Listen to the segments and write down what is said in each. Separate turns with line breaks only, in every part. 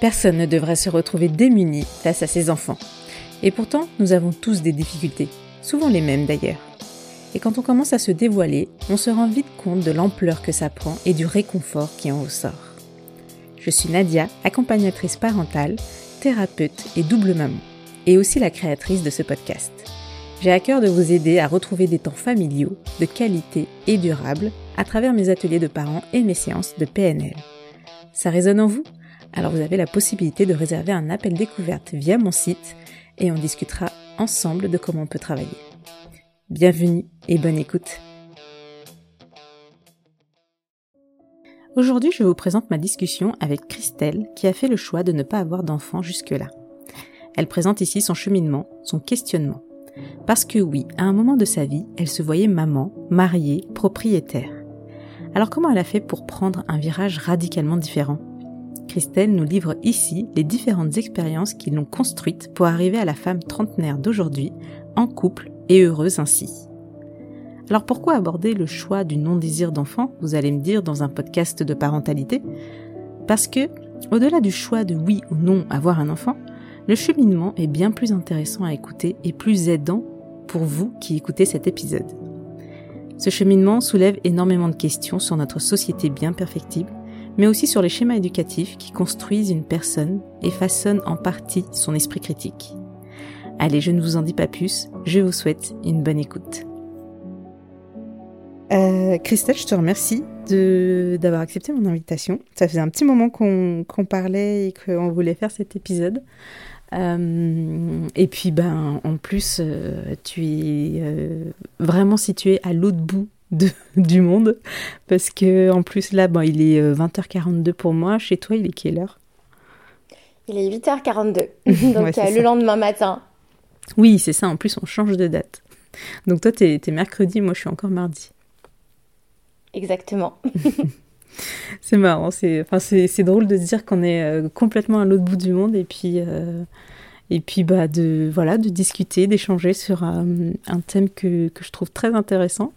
Personne ne devrait se retrouver démuni face à ses enfants. Et pourtant, nous avons tous des difficultés, souvent les mêmes d'ailleurs. Et quand on commence à se dévoiler, on se rend vite compte de l'ampleur que ça prend et du réconfort qui en ressort. Je suis Nadia, accompagnatrice parentale, thérapeute et double maman, et aussi la créatrice de ce podcast. J'ai à cœur de vous aider à retrouver des temps familiaux, de qualité et durables à travers mes ateliers de parents et mes séances de PNL. Ça résonne en vous? Alors vous avez la possibilité de réserver un appel découverte via mon site et on discutera ensemble de comment on peut travailler. Bienvenue et bonne écoute. Aujourd'hui, je vous présente ma discussion avec Christelle qui a fait le choix de ne pas avoir d'enfant jusque-là. Elle présente ici son cheminement, son questionnement. Parce que oui, à un moment de sa vie, elle se voyait maman, mariée, propriétaire. Alors comment elle a fait pour prendre un virage radicalement différent? Christelle nous livre ici les différentes expériences qui l'ont construite pour arriver à la femme trentenaire d'aujourd'hui, en couple et heureuse ainsi. Alors pourquoi aborder le choix du non-désir d'enfant, vous allez me dire, dans un podcast de parentalité? Parce que, au-delà du choix de oui ou non avoir un enfant, le cheminement est bien plus intéressant à écouter et plus aidant pour vous qui écoutez cet épisode. Ce cheminement soulève énormément de questions sur notre société bien perfectible mais aussi sur les schémas éducatifs qui construisent une personne et façonnent en partie son esprit critique. Allez, je ne vous en dis pas plus, je vous souhaite une bonne écoute. Euh, Christelle, je te remercie d'avoir accepté mon invitation. Ça faisait un petit moment qu'on parlait et qu'on voulait faire cet épisode. Euh, et puis, ben, en plus, euh, tu es vraiment situé à l'autre bout du monde. Parce que en plus, là, bon, il est 20h42 euh, pour moi. Chez toi, il est quelle heure?
Il est 8h42. Donc euh, le lendemain matin.
Oui, c'est ça. En plus, on change de date. Donc toi, t'es es mercredi, moi, je suis encore mardi.
Exactement.
c'est marrant. C'est enfin, drôle de se dire qu'on est euh, complètement à l'autre bout du monde et puis. et puis bah de voilà de discuter, d'échanger sur un, thème que, que, je trouve très intéressant.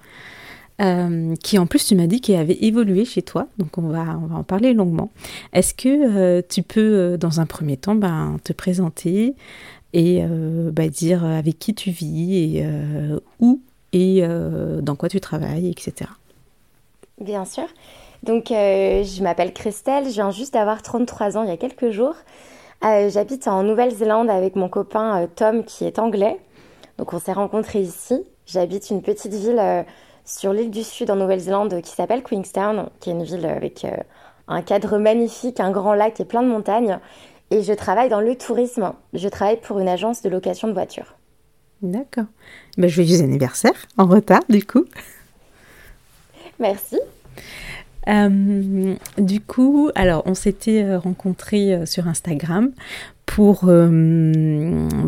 Euh, qui en plus tu m'as dit qu'il avait évolué chez toi, donc on va, on va en parler longuement. Est-ce que euh, tu peux euh, dans un premier temps ben, te présenter et ben, dire avec qui tu vis et où et dans quoi tu travailles, etc.
Bien sûr. Donc je m'appelle Christelle, je viens juste d'avoir 33 ans il y a quelques jours. J'habite en Nouvelle-Zélande avec mon copain Tom qui est anglais. Donc on s'est rencontrés ici. J'habite une petite ville sur l'île du Sud en Nouvelle-Zélande qui s'appelle Queenstown, qui est une ville avec euh, un cadre magnifique, un grand lac et plein de montagnes. Et je travaille dans le tourisme. Je travaille pour une agence de location de voitures.
D'accord. Ben, joyeux anniversaire, en retard du coup.
Merci.
Euh, du coup, alors on s'était euh, rencontrés sur Instagram pour, ben,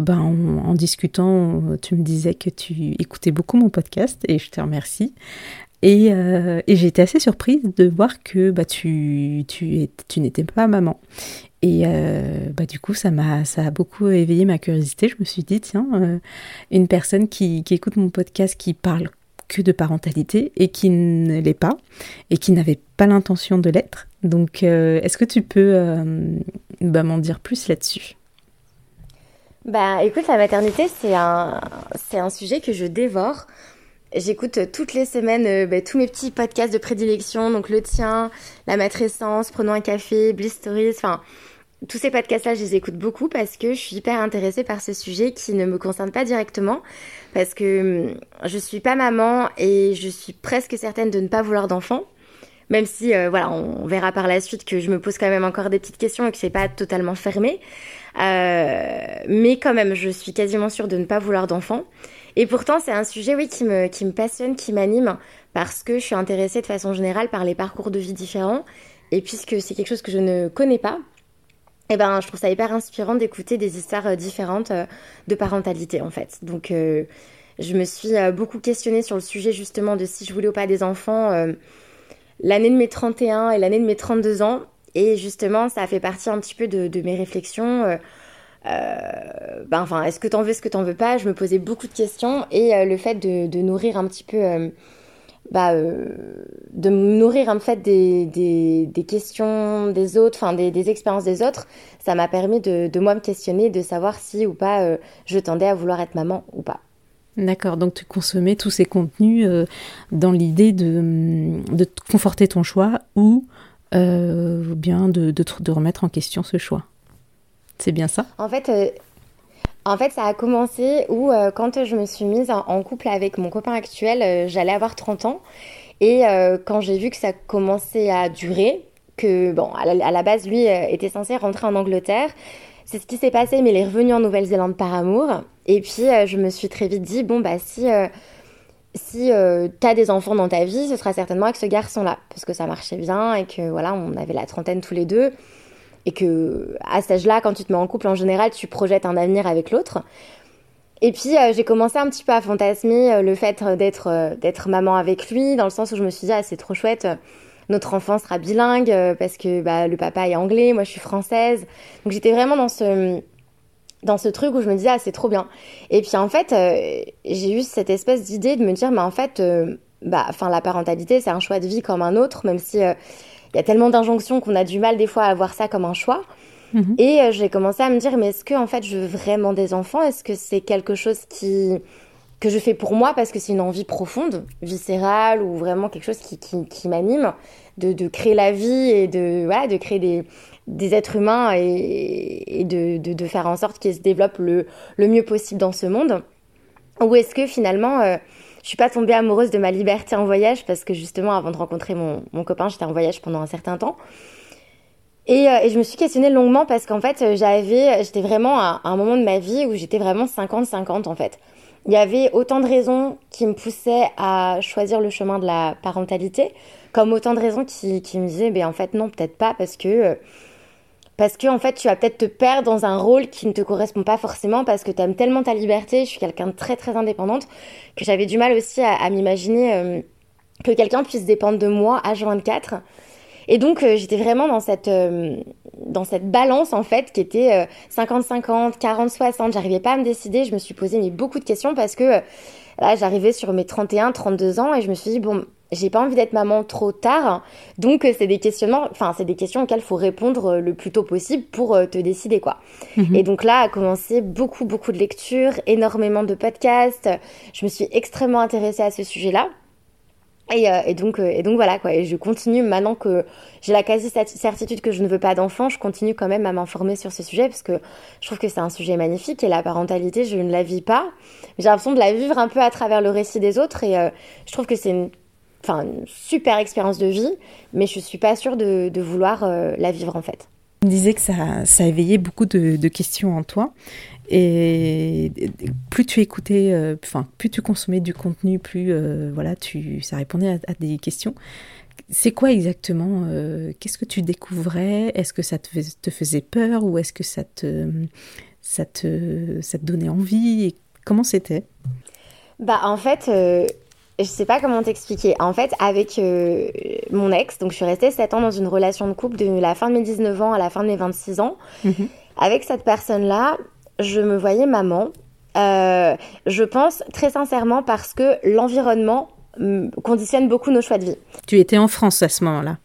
en, discutant, tu me disais que tu écoutais beaucoup mon podcast et je te remercie. Et, euh, et j'ai été assez surprise de voir que bah, tu, n'étais pas maman. Et euh, bah, du coup, ça, m'a, a beaucoup éveillé ma curiosité. Je me suis dit, tiens, euh, une personne qui écoute mon podcast, qui parle que de parentalité et qui ne l'est pas et qui n'avait pas l'intention de l'être. Donc, est-ce que tu peux bah, m'en dire plus là-dessus?
Bah écoute, la maternité, c'est un, c'est un sujet que je dévore. J'écoute toutes les semaines euh, bah, tous mes petits podcasts de prédilection, donc le tien, la matrescence, prenons un café, Bliss Stories, enfin tous ces podcasts-là, je les écoute beaucoup parce que je suis hyper intéressée par ce sujet qui ne me concerne pas directement, parce que hum, je suis pas maman et je suis presque certaine de ne pas vouloir d'enfant. Même si, euh, voilà, on verra par la suite que je me pose quand même encore des petites questions et que c'est pas totalement fermé. Euh, mais quand même, je suis quasiment sûre de ne pas vouloir d'enfant. Et pourtant, c'est un sujet, oui, qui me, qui me passionne, qui m'anime, parce que je suis intéressée de façon générale par les parcours de vie différents. Et puisque c'est quelque chose que je ne connais pas, eh ben, je trouve ça hyper inspirant d'écouter des histoires euh, différentes de parentalité, en fait. Donc, je me suis beaucoup questionnée sur le sujet, justement, de si je voulais ou pas des enfants l'année de mes 31 et l'année de mes 32 ans. Et justement, ça a fait partie un petit peu de, mes réflexions. Euh, euh, ben, enfin, est-ce que t'en veux, est-ce que t'en veux pas? Je me posais beaucoup de questions et euh, le fait de, nourrir un petit peu bah, de me nourrir en fait des, des, des questions des autres, enfin des, des, expériences des autres, ça m'a permis de, de, moi me questionner, de savoir si ou pas je tendais à vouloir être maman ou pas.
D'accord, donc tu consommais tous ces contenus dans l'idée de, de conforter ton choix ou bien de, de, de remettre en question ce choix. C'est bien ça?
En fait, euh, en fait, ça a commencé où, euh, quand je me suis mise en, couple avec mon copain actuel, euh, j'allais avoir 30 ans. Et quand j'ai vu que ça commençait à durer, que, bon, à la, base, lui était censé rentrer en Angleterre. C'est ce qui s'est passé, mais il est revenu en Nouvelle-Zélande par amour. Et puis, je me suis très vite dit, bon, bah, si si euh, des enfants dans ta vie, ce sera certainement avec ce garçon-là, parce que ça marchait bien et que voilà, on avait la trentaine tous les deux et que à cet âge-là, quand tu te mets en couple, en général, tu projettes un avenir avec l'autre. Et puis euh, j'ai commencé un petit peu à fantasmer euh, le fait d'être euh, d'être maman avec lui, dans le sens où je me suis dit ah c'est trop chouette, notre enfant sera bilingue parce que bah, le papa est anglais, moi je suis française. Donc j'étais vraiment dans ce dans ce truc où je me disais ah c'est trop bien. Et puis en fait j'ai eu cette espèce d'idée de me dire mais en fait bah enfin la parentalité c'est un choix de vie comme un autre, même si y a tellement d'injonctions qu'on a du mal des fois à voir ça comme un choix. Mhm. Et euh, j'ai commencé à me dire, mais est-ce que en fait je veux vraiment des enfants? Est-ce que c'est quelque chose qui que je fais pour moi parce que c'est une envie profonde, viscérale ou vraiment quelque chose qui, qui, m'anime, de, de, créer la vie et de, voilà, de créer des, des êtres humains et, et de, de, de, faire en sorte qu'ils se développent le, le mieux possible dans ce monde? Ou est-ce que finalement euh, je suis pas tombée amoureuse de ma liberté en voyage parce que justement, avant de rencontrer mon, copain, j'étais en voyage pendant un certain temps. Et, euh, je me suis questionnée longuement parce qu'en fait, j'avais, j'étais vraiment à, un moment de ma vie où j'étais vraiment 50-50 en fait. Il y avait autant de raisons qui me poussaient à choisir le chemin de la parentalité, comme autant de raisons qui, qui me disaient, ben en fait non, peut-être pas parce que euh, parce que en fait tu vas peut-être te perdre dans un rôle qui ne te correspond pas forcément parce que tu aimes tellement ta liberté, je suis quelqu'un de très très indépendante que j'avais du mal aussi à, m'imaginer euh, que quelqu'un puisse dépendre de moi à 24 et donc euh, j'étais vraiment dans cette euh, dans cette balance en fait qui était 50-50, 40-60, j'arrivais pas à me décider, je me suis posé mais beaucoup de questions parce que là j'arrivais sur mes 31, 32 ans et je me suis dit bon j'ai pas envie d'être maman trop tard. Donc euh, c'est des questionnements, enfin c'est des questions auxquelles il faut répondre euh, le plus tôt possible pour euh, te décider quoi. Mhm. Et donc là a commencé beaucoup beaucoup de lectures, énormément de podcasts. Je me suis extrêmement intéressée à ce sujet-là. Et, et, donc, et donc voilà quoi. Et je continue maintenant que j'ai la quasi certitude que je ne veux pas d'enfant, je continue quand même à m'informer sur ce sujet parce que je trouve que c'est un sujet magnifique et la parentalité, je ne la vis pas. J'ai l'impression de la vivre un peu à travers le récit des autres et je trouve que c'est une enfin, une super expérience de vie, mais je suis pas sûre de, vouloir euh, la vivre en fait.
Tu disais que ça, ça éveillait beaucoup de, questions en toi. Et plus tu écoutais, euh, enfin, plus tu consommais du contenu, plus euh, voilà, tu, ça répondait à, des questions. C'est quoi exactement Qu'est-ce que tu découvrais? Est-ce que ça te, te, faisait peur ou est-ce que ça te, ça te, ça te donnait envie? Et Comment c'était?
Bah en fait, je sais pas comment t'expliquer. En fait, avec euh, mon ex, donc je suis restée 7 ans dans une relation de couple de la fin de mes 19 ans à la fin de mes 26 ans. Mhm. Avec cette personne-là, je me voyais maman. Euh, je pense très sincèrement parce que l'environnement mm, conditionne beaucoup nos choix de vie.
Tu étais en France à ce moment-là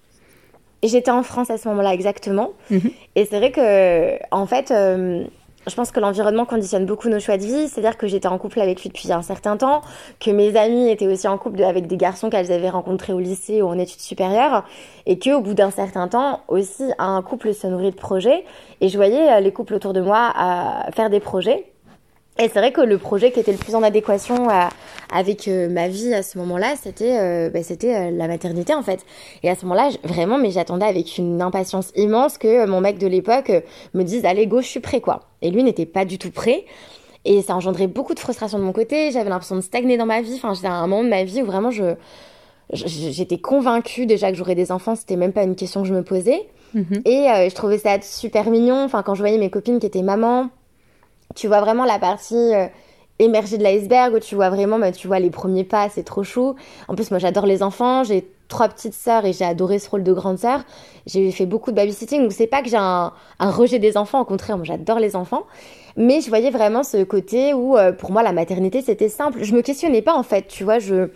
J'étais en France à ce moment-là, exactement. Mhm. Et c'est vrai que, en fait, euh, je pense que l'environnement conditionne beaucoup nos choix de vie. C'est-à-dire que j'étais en couple avec lui depuis un certain temps, que mes amis étaient aussi en couple avec des garçons qu'elles avaient rencontrés au lycée ou en études supérieures, et que au bout d'un certain temps aussi un couple se nourrit de projets. Et je voyais euh, les couples autour de moi euh, faire des projets et c'est vrai que le projet qui était le plus en adéquation avec euh, ma vie à ce moment-là, c'était euh, bah, c'était euh, la maternité en fait. Et à ce moment-là, vraiment, mais j'attendais avec une impatience immense que mon mec de l'époque me dise allez go, je suis prêt quoi. Et lui n'était pas du tout prêt. Et ça engendrait beaucoup de frustration de mon côté. J'avais l'impression de stagner dans ma vie. Enfin, j'étais à un moment de ma vie où vraiment je j'étais convaincue déjà que j'aurais des enfants. C'était même pas une question que je me posais. Mm-hmm. Et je trouvais ça super mignon. Enfin, quand je voyais mes copines qui étaient mamans tu vois vraiment la partie euh, émergée de l'iceberg où tu vois vraiment, bah, tu vois les premiers pas, c'est trop chou. En plus, moi, j'adore les enfants. J'ai trois petites sœurs et j'ai adoré ce rôle de grande sœur. J'ai fait beaucoup de babysitting, donc c'est pas que j'ai un, rejet des enfants. Au contraire, moi, j'adore les enfants. Mais je voyais vraiment ce côté où, euh, pour moi, la maternité, c'était simple. Je me questionnais pas, en fait. Tu vois, je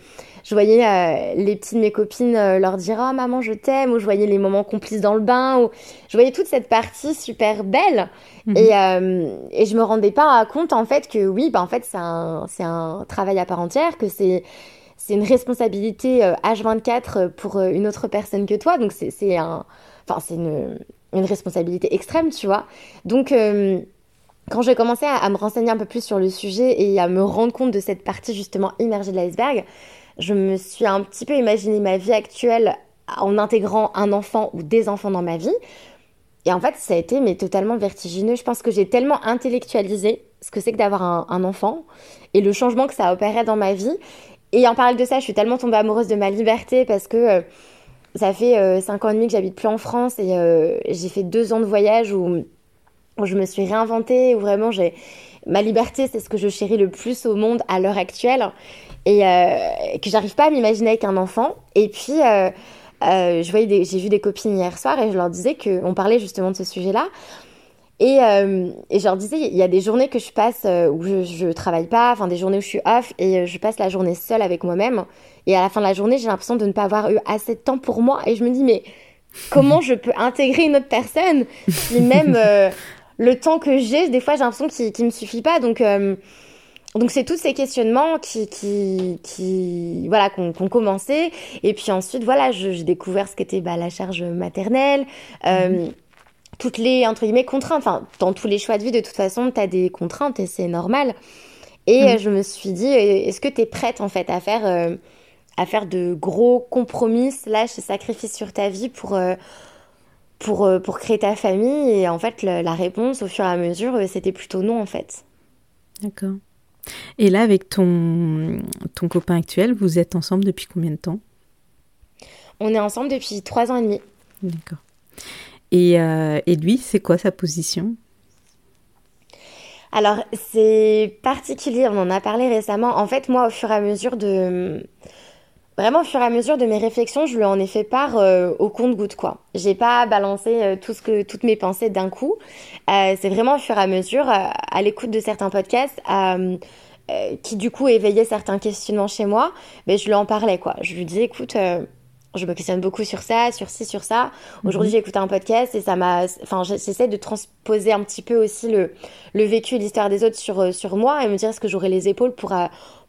je voyais euh, les petites de mes copines euh, leur dire oh maman je t'aime ou je voyais les moments complices dans le bain ou je voyais toute cette partie super belle. Mhm. et euh, et je me rendais pas compte en fait que oui bah en fait c'est un c'est un travail à part entière que c'est c'est une responsabilité H24 pour une autre personne que toi. Donc c'est c'est un enfin c'est une une responsabilité extrême tu vois. Donc quand j'ai commencé à, à, me renseigner un peu plus sur le sujet et à me rendre compte de cette partie justement immergée de l'iceberg, je me suis un petit peu imaginé ma vie actuelle en intégrant un enfant ou des enfants dans ma vie. Et en fait, ça a été mais totalement vertigineux. Je pense que j'ai tellement intellectualisé ce que c'est que d'avoir un, enfant et le changement que ça opéré dans ma vie. Et en parallèle de ça, je suis tellement tombée amoureuse de ma liberté parce que euh, ça fait euh, ans et demi que j'habite plus en France et euh, j'ai fait deux ans de voyage où, où je me suis réinventée, où vraiment j'ai ma liberté, c'est ce que je chéris le plus au monde à l'heure actuelle et euh, que j'arrive pas à m'imaginer avec un enfant. Et puis, euh, euh, je voyais j'ai vu des copines hier soir et je leur disais qu'on parlait justement de ce sujet-là. Et, et, je leur disais, il y a des journées que je passe où je, je travaille pas, enfin des journées où je suis off et je passe la journée seule avec moi-même. Et à la fin de la journée, j'ai l'impression de ne pas avoir eu assez de temps pour moi. Et je me dis, mais comment je peux intégrer une autre personne si même le temps que j'ai, des fois j'ai l'impression qu'il ne me suffit pas. Donc donc c'est tous ces questionnements qui, qui, qui voilà, qu'on qu commencé. Et puis ensuite, voilà, j'ai découvert ce qu'était bah, la charge maternelle. Euh, mhm. toutes les entre guillemets contraintes enfin dans tous les choix de vie de toute façon tu as des contraintes et c'est normal et mhm. je me suis dit est-ce que tu es prête en fait à faire euh, à faire de gros compromis slash sacrifices sur ta vie pour euh, pour pour créer ta famille? Et en fait la réponse au fur et à mesure c'était plutôt non en fait
d'accord et là, avec ton, ton copain actuel, vous êtes ensemble depuis combien de temps?
On est ensemble depuis trois ans et demi.
D'accord. Et, euh, et lui, c'est quoi sa position?
Alors, c'est particulier, on en a parlé récemment. En fait, moi, au fur et à mesure de... Vraiment, au fur et à mesure de mes réflexions, je lui en ai fait part euh, au compte-goutte, quoi. J'ai pas balancé euh, tout ce que, toutes mes pensées d'un coup. c'est vraiment au fur et à mesure, à l'écoute de certains podcasts, euh, qui du coup éveillait certains questionnements chez moi, mais je lui en parlais quoi. Je lui disais écoute, euh, je me questionne beaucoup sur ça, sur ci, sur ça. Aujourd'hui, mhm. j'ai écouté un podcast et ça m'a. Enfin, j'essaie de transposer un petit peu aussi le, le vécu et l'histoire des autres sur, euh, sur moi et me dire est-ce que j'aurai les épaules pour,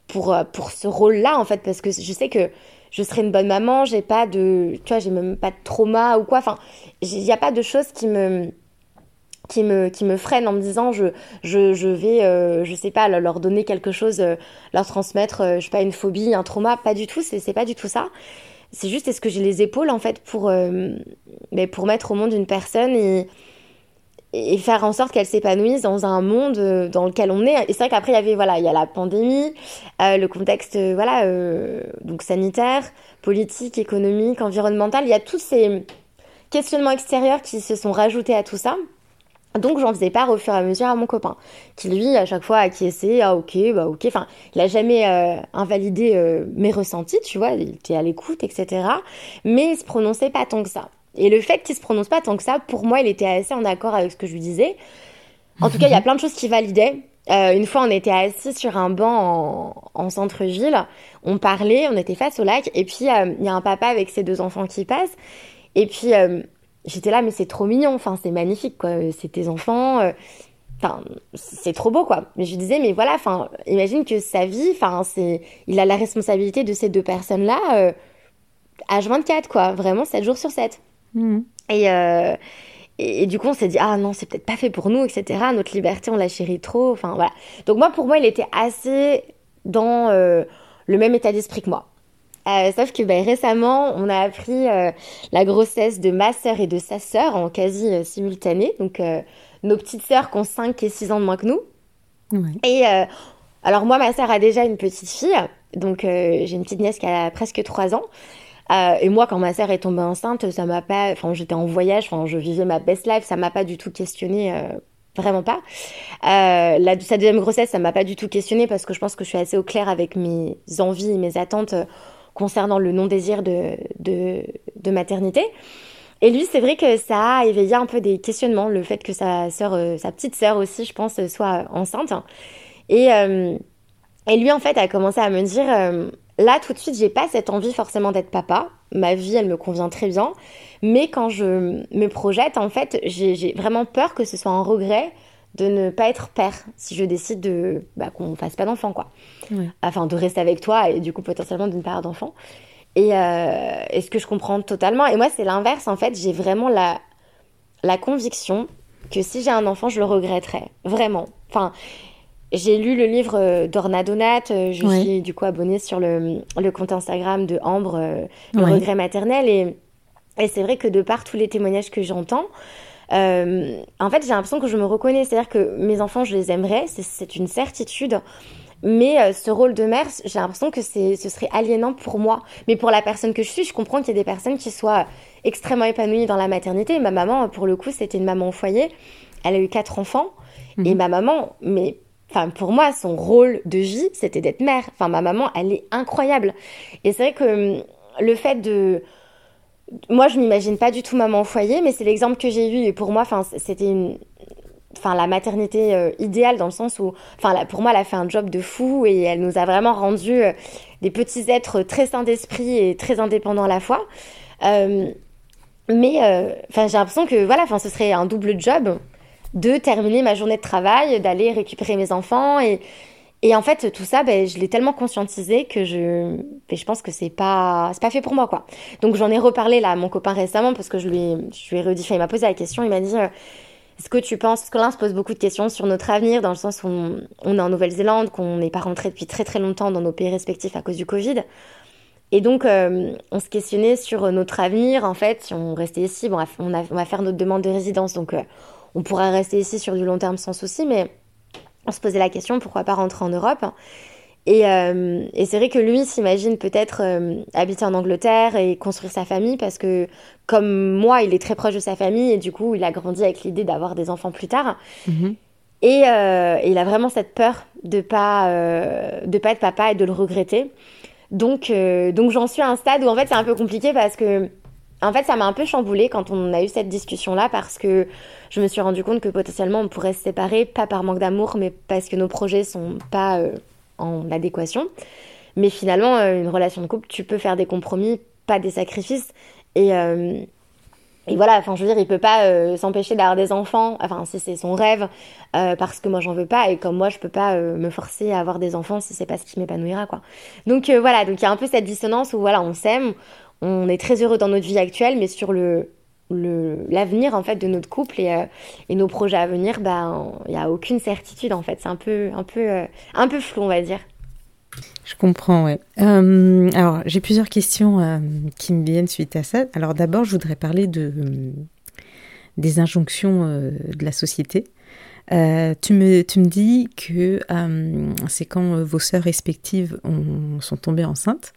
pour, pour ce rôle-là en fait, parce que je sais que je serai une bonne maman, j'ai pas de. Tu vois, j'ai même pas de trauma ou quoi. Enfin, il n'y a pas de choses qui me qui me qui me freine en me disant je je, je vais euh, je sais pas leur donner quelque chose euh, leur transmettre euh, je sais pas une phobie un trauma pas du tout c'est pas du tout ça c'est juste est-ce que j'ai les épaules en fait pour mais pour mettre au monde une personne et et faire en sorte qu'elle s'épanouisse dans un monde dans lequel on est. Et c'est vrai qu'après il y avait voilà il y a la pandémie le contexte voilà donc sanitaire politique économique environnemental. Il y a tous ces questionnements extérieurs qui se sont rajoutés à tout ça. Donc j'en faisais part au fur et à mesure à mon copain, qui lui à chaque fois acquiesçait, ah ok, bah ok, enfin il a jamais euh, invalidé euh, mes ressentis, tu vois, il était à l'écoute, etc. Mais il se prononçait pas tant que ça. Et le fait qu'il se prononce pas tant que ça, pour moi il était assez en accord avec ce que je lui disais. En tout cas il y a plein de choses qui validaient. Euh, une fois on était assis sur un banc en, en centre-ville, on parlait, on était face au lac, et puis il y a un papa avec ses deux enfants qui passent, et puis j'étais là, mais c'est trop mignon, enfin, c'est magnifique, quoi. C'est tes enfants, euh, enfin, c'est trop beau, quoi. Mais je disais, mais voilà, enfin, imagine que sa vie, enfin, c'est, il a la responsabilité de ces deux personnes-là, euh, H24, quoi. Vraiment, 7 jours sur 7. Mmh. Euh, et, et, du coup, on s'est dit, ah non, c'est peut-être pas fait pour nous, etc. Notre liberté, on la chérit trop, enfin, voilà. Donc, moi, pour moi, il était assez dans le même état d'esprit que moi. Euh, sauf que ben, récemment, on a appris euh, la grossesse de ma sœur et de sa sœur en quasi euh, simultané. Donc, nos petites sœurs qui ont 5 et 6 ans de moins que nous. Et alors, moi, ma sœur a déjà une petite fille. Donc, j'ai une petite nièce qui a presque 3 ans. Et moi, quand ma sœur est tombée enceinte, ça m'a pas. Enfin, j'étais en voyage, enfin, je vivais ma best life, ça m'a pas du tout questionné. Vraiment pas. la, sa deuxième grossesse, ça m'a pas du tout questionné parce que je pense que je suis assez au clair avec mes envies et mes attentes concernant le non-désir de, de, maternité. Et lui, c'est vrai que ça a éveillé un peu des questionnements, le fait que sa sœur, euh, sa petite sœur aussi, je pense, soit enceinte. Et, euh, et lui, en fait, a commencé à me dire, euh, Là, tout de suite, j'ai pas cette envie forcément d'être papa. Ma vie, elle me convient très bien. Mais quand je me projette, en fait, j'ai vraiment peur que ce soit un regret de ne pas être père si je décide de bah, qu'on fasse pas d'enfant, quoi. Enfin, de rester avec toi et du coup potentiellement de ne pas avoir d'enfant. Et, euh, et, ce que je comprends totalement. Et moi, c'est l'inverse. En fait, j'ai vraiment la, la conviction que si j'ai un enfant, je le regretterai. Vraiment. Enfin, j'ai lu le livre euh, d'Orna Donat. Euh, je suis du coup abonnée sur le, le compte Instagram de Ambre, euh, le regret maternel. Et, et c'est vrai que de par tous les témoignages que j'entends, en fait, j'ai l'impression que je me reconnais. C'est-à-dire que mes enfants, je les aimerais, c'est une certitude. Mais ce rôle de mère, j'ai l'impression que ce serait aliénant pour moi. Mais pour la personne que je suis, je comprends qu'il y a des personnes qui soient extrêmement épanouies dans la maternité. ma maman, pour le coup, c'était une maman au foyer. Elle a eu quatre enfants. Et mhm. ma maman, mais Enfin, pour moi, son rôle de vie, c'était d'être mère. Enfin, ma maman, elle est incroyable. Et c'est vrai que hum, le fait de. Moi, je m'imagine pas du tout maman au foyer, mais c'est l'exemple que j'ai eu. Et pour moi, enfin, c'était. Enfin, la maternité euh, idéale dans le sens où, enfin, pour moi, elle a fait un job de fou et elle nous a vraiment rendu euh, des petits êtres très sains d'esprit et très indépendants à la fois. Euh, mais, enfin, j'ai l'impression que, voilà, ce serait un double job de terminer ma journée de travail, d'aller récupérer mes enfants et et en fait, tout ça, ben, je l'ai tellement conscientisé que je, ben, je pense que c'est pas, c'est pas fait pour moi, quoi. Donc, j'en ai reparlé là à mon copain récemment parce que je lui, je lui ai redit, il m'a posé la question, il m'a dit, euh, est-ce que tu penses, que là, on se pose beaucoup de questions sur notre avenir, dans le sens où on, est en Nouvelle-Zélande, qu'on n'est pas rentré depuis très très longtemps dans nos pays respectifs à cause du Covid. Et donc, euh, on se questionnait sur notre avenir, en fait, si on restait ici, bon, on, a, on va faire notre demande de résidence, donc, euh, on pourrait rester ici sur du long terme sans souci, mais on se posait la question pourquoi pas rentrer en Europe? Et, euh, c'est vrai que lui s'imagine peut-être euh, habiter en Angleterre et construire sa famille parce que, comme moi, il est très proche de sa famille et du coup, il a grandi avec l'idée d'avoir des enfants plus tard. Mhm. Euh, et, il a vraiment cette peur de pas de pas être papa et de le regretter. Donc, donc j'en suis à un stade où en fait c'est un peu compliqué parce que en fait, ça m'a un peu chamboulé quand on a eu cette discussion-là parce que je me suis rendu compte que potentiellement on pourrait se séparer, pas par manque d'amour, mais parce que nos projets sont pas euh, en adéquation. Mais finalement, euh, une relation de couple, tu peux faire des compromis, pas des sacrifices. Et, euh, et voilà, enfin, je veux dire, il peut pas s'empêcher d'avoir des enfants, enfin, si c'est son rêve, parce que moi j'en veux pas, et comme moi je peux pas me forcer à avoir des enfants si c'est pas ce qui m'épanouira, quoi. Donc voilà, donc il y a un peu cette dissonance où voilà, on s'aime, on est très heureux dans notre vie actuelle, mais sur le l'avenir en fait de notre couple et, euh, nos projets à venir, il n'y a aucune certitude en fait. C'est un peu un peu euh, un peu flou on va dire.
Je comprends, ouais. Euh, alors, j'ai plusieurs questions qui me viennent suite à ça. Alors, d'abord, je voudrais parler de, des injonctions de la société. tu, me, tu me dis que c'est quand vos sœurs respectives ont, sont tombées enceintes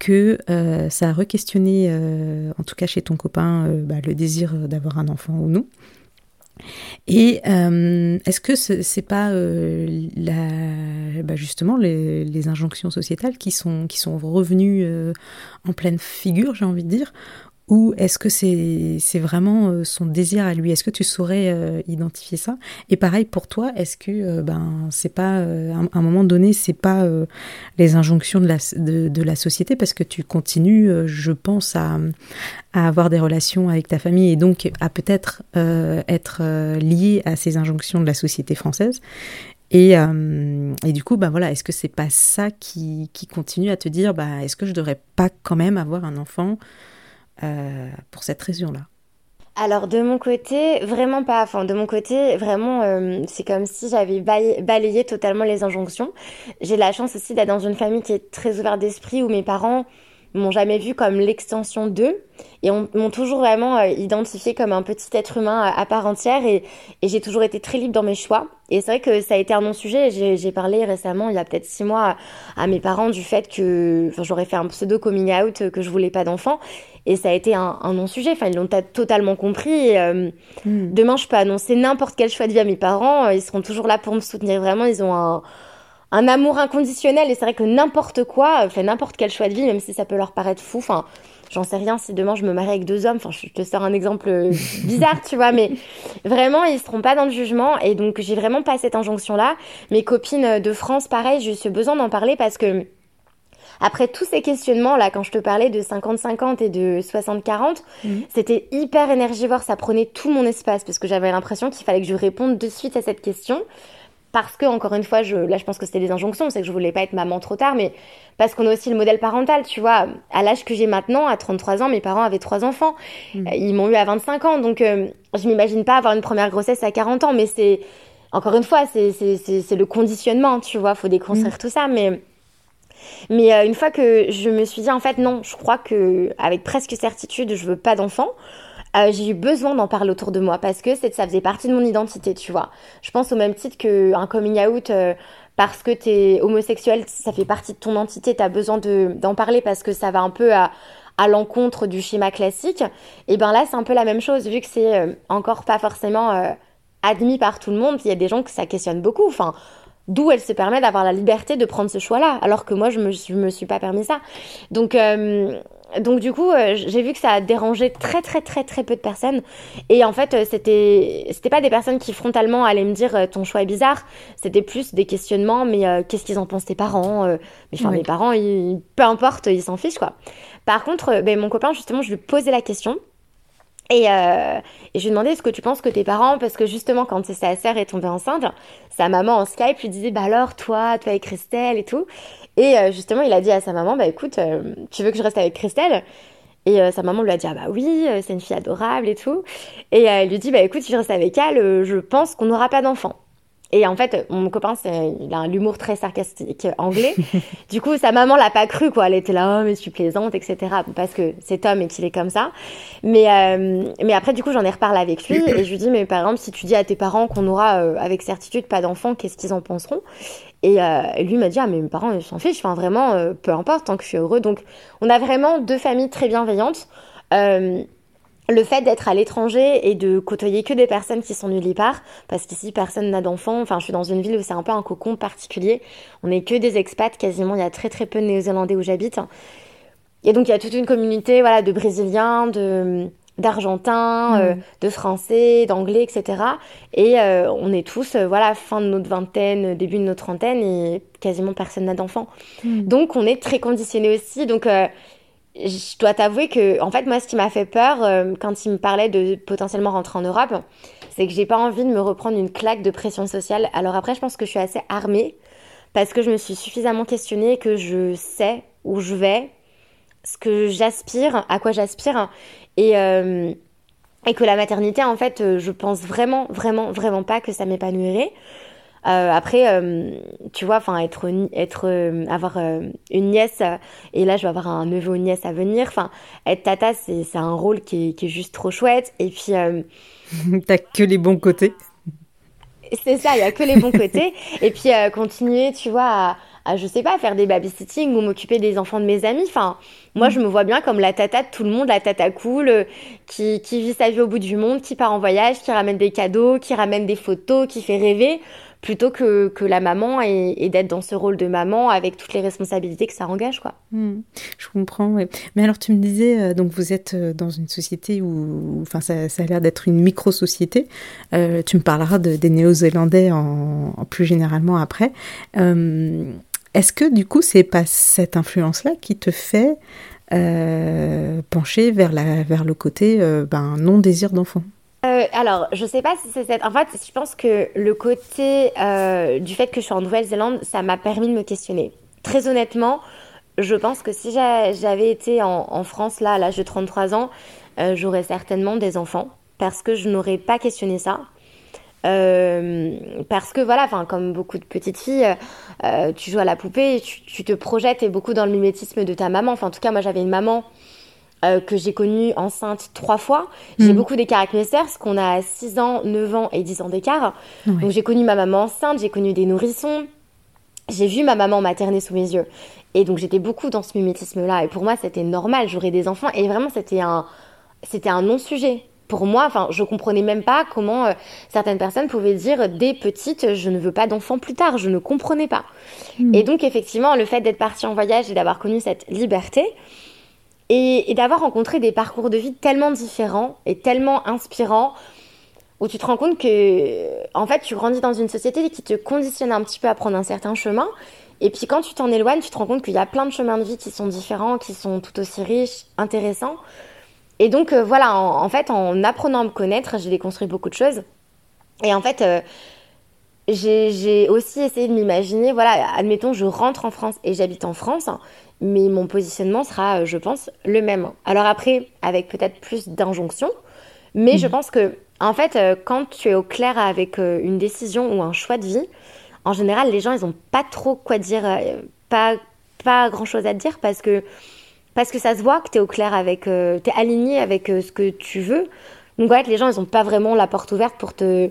que euh, ça a re-questionné, euh, en tout cas chez ton copain, euh, bah, le désir d'avoir un enfant ou non. Et est-ce que ce c'est pas la, bah, justement les, les, injonctions sociétales qui sont, qui sont revenues en pleine figure, j'ai envie de dire, ou est-ce que c'est vraiment euh, son désir à lui? Est-ce que tu saurais euh, identifier ça? Et pareil pour toi, est-ce que euh, ben c'est pas à un moment donné c'est pas les injonctions de la de, la société? Parce que tu continues, je pense à, à avoir des relations avec ta famille et donc à peut-être être lié à ces injonctions de la société française. Et, et, du coup, ben voilà, est-ce que c'est pas ça qui, qui continue à te dire, bah, est-ce que je devrais pas quand même avoir un enfant euh, pour cette raison-là
alors de mon côté, vraiment pas. Enfin, de mon côté, vraiment, euh, c'est comme si j'avais balayé totalement les injonctions. J'ai la chance aussi d'être dans une famille qui est très ouverte d'esprit où mes parents m'ont jamais vu comme l'extension d'eux et m'ont toujours vraiment euh, identifié comme un petit être humain à, part entière et, j'ai toujours été très libre dans mes choix et c'est vrai que ça a été un non-sujet j'ai parlé récemment il y a peut-être six mois à, mes parents du fait que j'aurais fait un pseudo coming out que je voulais pas d'enfant et ça a été un, un non-sujet. Enfin ils l'ont totalement compris. Euh, hmm. demain je peux annoncer n'importe quel choix de vie à mes parents. Ils seront toujours là pour me soutenir. Vraiment ils ont un un amour inconditionnel. Et c'est vrai que n'importe quoi, fait n'importe quel choix de vie, même si ça peut leur paraître fou, enfin, j'en sais rien si demain je me marie avec deux hommes, enfin, je te sors un exemple euh, bizarre, tu vois, mais vraiment, ils seront pas dans le jugement. Et donc j'ai vraiment pas cette injonction-là. Mes copines de France, pareil, j'ai eu ce besoin d'en parler parce que après tous ces questionnements là, quand je te parlais de 50-50 et de 60-40, mhm. c'était hyper énergivore, ça prenait tout mon espace parce que j'avais l'impression qu'il fallait que je réponde de suite à cette question parce que encore une fois, je, là je pense que c'était des injonctions, c'est que je voulais pas être maman trop tard, mais parce qu'on a aussi le modèle parental, tu vois. À l'âge que j'ai maintenant, à 33 ans, mes parents avaient trois enfants, mm. euh, ils m'ont eu à 25 ans, donc euh, je m'imagine pas avoir une première grossesse à 40 ans, mais c'est encore une fois, c'est le conditionnement, tu vois, faut déconstruire mm. tout ça, mais mais euh, une fois que je me suis dit en fait non, je crois que avec presque certitude, je veux pas d'enfants. Euh, j'ai eu besoin d'en parler autour de moi parce que ça faisait partie de mon identité, tu vois. Je pense au même titre qu'un coming out euh, parce que t'es homosexuel, ça fait partie de ton identité, t'as besoin d'en parler parce que ça va un peu à, à l'encontre du schéma classique. Et ben là, c'est un peu la même chose, vu que c'est encore pas forcément admis par tout le monde, il y a des gens que ça questionne beaucoup. D'où elle se permet d'avoir la liberté de prendre ce choix-là, alors que moi, je me, je me suis pas permis ça. Donc, donc du coup, euh, j'ai vu que ça a dérangé très très très très peu de personnes. Et en fait, euh, c'était c'était pas des personnes qui frontalement allaient me dire euh, ton choix est bizarre. C'était plus des questionnements. Mais qu'est-ce qu'ils en pensent tes parents Mais enfin, mes parents, ils, peu importe, ils s'en fichent quoi. Par contre, ben, mon copain justement, je lui posais la question. Et, euh, et, je lui demandais est-ce que tu penses que tes parents, parce que justement quand sa sœur est tombée enceinte, sa maman en Skype lui disait bah alors toi, toi et Christelle et tout. Et euh, justement, il a dit à sa maman, bah écoute, euh, tu veux que je reste avec Christelle? Et sa maman lui a dit, ah bah oui, c'est une fille adorable et tout. Et elle lui dit, bah écoute, si je reste avec elle, je pense qu'on n'aura pas d'enfant. Et en fait, mon copain, il a l'humour très sarcastique anglais. du coup, sa maman l'a pas cru, quoi. Elle était là, oh, mais je suis plaisante, etc. Parce que c'est homme et qu'il est comme ça. Mais, mais après, du coup, j'en ai reparlé avec lui et je lui dis, mais par exemple, si tu dis à tes parents qu'on aura avec certitude pas d'enfant, qu'est-ce qu'ils en penseront? Euh, et, lui m'a dit, ah, mais mes parents, ils s'en fichent, enfin, vraiment, euh, peu importe, tant que je suis heureux. Donc, on a vraiment deux familles très bienveillantes. Euh, le fait d'être à l'étranger et de côtoyer que des personnes qui sont nulle part, parce qu'ici personne n'a d'enfants. Enfin, je suis dans une ville où c'est un peu un cocon particulier. On n'est que des expats, quasiment. Il y a très très peu de Néo-Zélandais où j'habite. Et donc il y a toute une communauté, voilà, de Brésiliens, de d'argentin, euh, mm. de français, d'anglais, etc. Et euh, on est tous, euh, voilà, fin de notre vingtaine, début de notre trentaine, et quasiment personne n'a d'enfants. Mm. Donc on est très conditionné aussi. Donc je dois t'avouer que, en fait, moi, ce qui m'a fait peur quand il me parlait de potentiellement rentrer en Europe, c'est que j'ai pas envie de me reprendre une claque de pression sociale. Alors après, je pense que je suis assez armée parce que je me suis suffisamment questionnée que je sais où je vais, ce que j'aspire, à quoi j'aspire, et, euh, et que la maternité, en fait, euh, je pense vraiment, vraiment, vraiment pas que ça m'épanouirait. Euh, après, euh, tu vois, enfin, être, être, euh, avoir une nièce, et là, je vais avoir un neveu ou une nièce à venir. Enfin, être tata, c'est, un rôle qui est, qui est juste trop chouette. Et puis,
t'as que les bons côtés.
C'est ça, il y a que les bons côtés. et puis, continuer, tu vois, à, à, je sais pas, faire des babysitting ou m'occuper des enfants de mes amis. Enfin, moi, mm. je me vois bien comme la tata de tout le monde, la tata cool, qui, qui vit sa vie au bout du monde, qui part en voyage, qui ramène des cadeaux, qui ramène des photos, qui fait rêver, plutôt que, que la maman et, d'être dans ce rôle de maman avec toutes les responsabilités que ça engage, quoi.
Mm. je comprends, ouais. Mais alors, tu me disais, euh, donc vous êtes euh, dans une société où, enfin, ça, a l'air d'être une micro-société. tu me parleras de, des Néo-Zélandais en, plus généralement après. Est-ce que du coup, c'est pas cette influence-là qui te fait euh, pencher vers, la, vers le côté euh, ben, non-désir d'enfant?
Euh, alors, je sais pas si c'est cette. En fait, je pense que le côté du fait que je suis en Nouvelle-Zélande, ça m'a permis de me questionner. Très honnêtement, je pense que si j'avais été en, France, là, à l'âge de 33 ans, j'aurais certainement des enfants. Parce que je n'aurais pas questionné ça. Euh, parce que voilà, comme beaucoup de petites filles, euh, tu joues à la poupée, tu, tu, te projettes et beaucoup dans le mimétisme de ta maman. Enfin en tout cas moi j'avais une maman euh, que j'ai connue enceinte trois fois. J'ai mm. beaucoup d'écart avec mes sœurs, parce qu'on a 6 ans, 9 ans et 10 ans d'écart. Donc j'ai connu ma maman enceinte, j'ai connu des nourrissons, j'ai vu ma maman materner sous mes yeux. Et donc j'étais beaucoup dans ce mimétisme-là. Et pour moi c'était normal, j'aurais des enfants. Et vraiment c'était un, c'était un non-sujet pour moi, enfin, je comprenais même pas comment euh, certaines personnes pouvaient dire des petites, je ne veux pas d'enfants plus tard. Je ne comprenais pas. Hmm. Et donc, effectivement, le fait d'être partie en voyage et d'avoir connu cette liberté et, d'avoir rencontré des parcours de vie tellement différents et tellement inspirants, où tu te rends compte que, en fait, tu grandis dans une société qui te conditionne un petit peu à prendre un certain chemin Et puis quand tu t'en éloignes, tu te rends compte qu'il y a plein de chemins de vie qui sont différents, qui sont tout aussi riches, intéressants. Et donc euh, voilà, en, fait, en apprenant à me connaître, j'ai déconstruit beaucoup de choses. Et en fait, euh, j'ai aussi essayé de m'imaginer, voilà, admettons, je rentre en France et j'habite en France, mais mon positionnement sera, euh, je pense, le même. Alors après, avec peut-être plus d'injonctions, mais je mmh. pense que, en fait, quand tu es au clair avec une décision ou un choix de vie, en général, les gens, ils n'ont pas trop quoi dire, pas, pas grand chose à dire parce que parce que ça se voit que tu es au clair avec, euh, tu es aligné avec euh, ce que tu veux. Donc ouais, les gens, ils n'ont pas vraiment la porte ouverte pour te,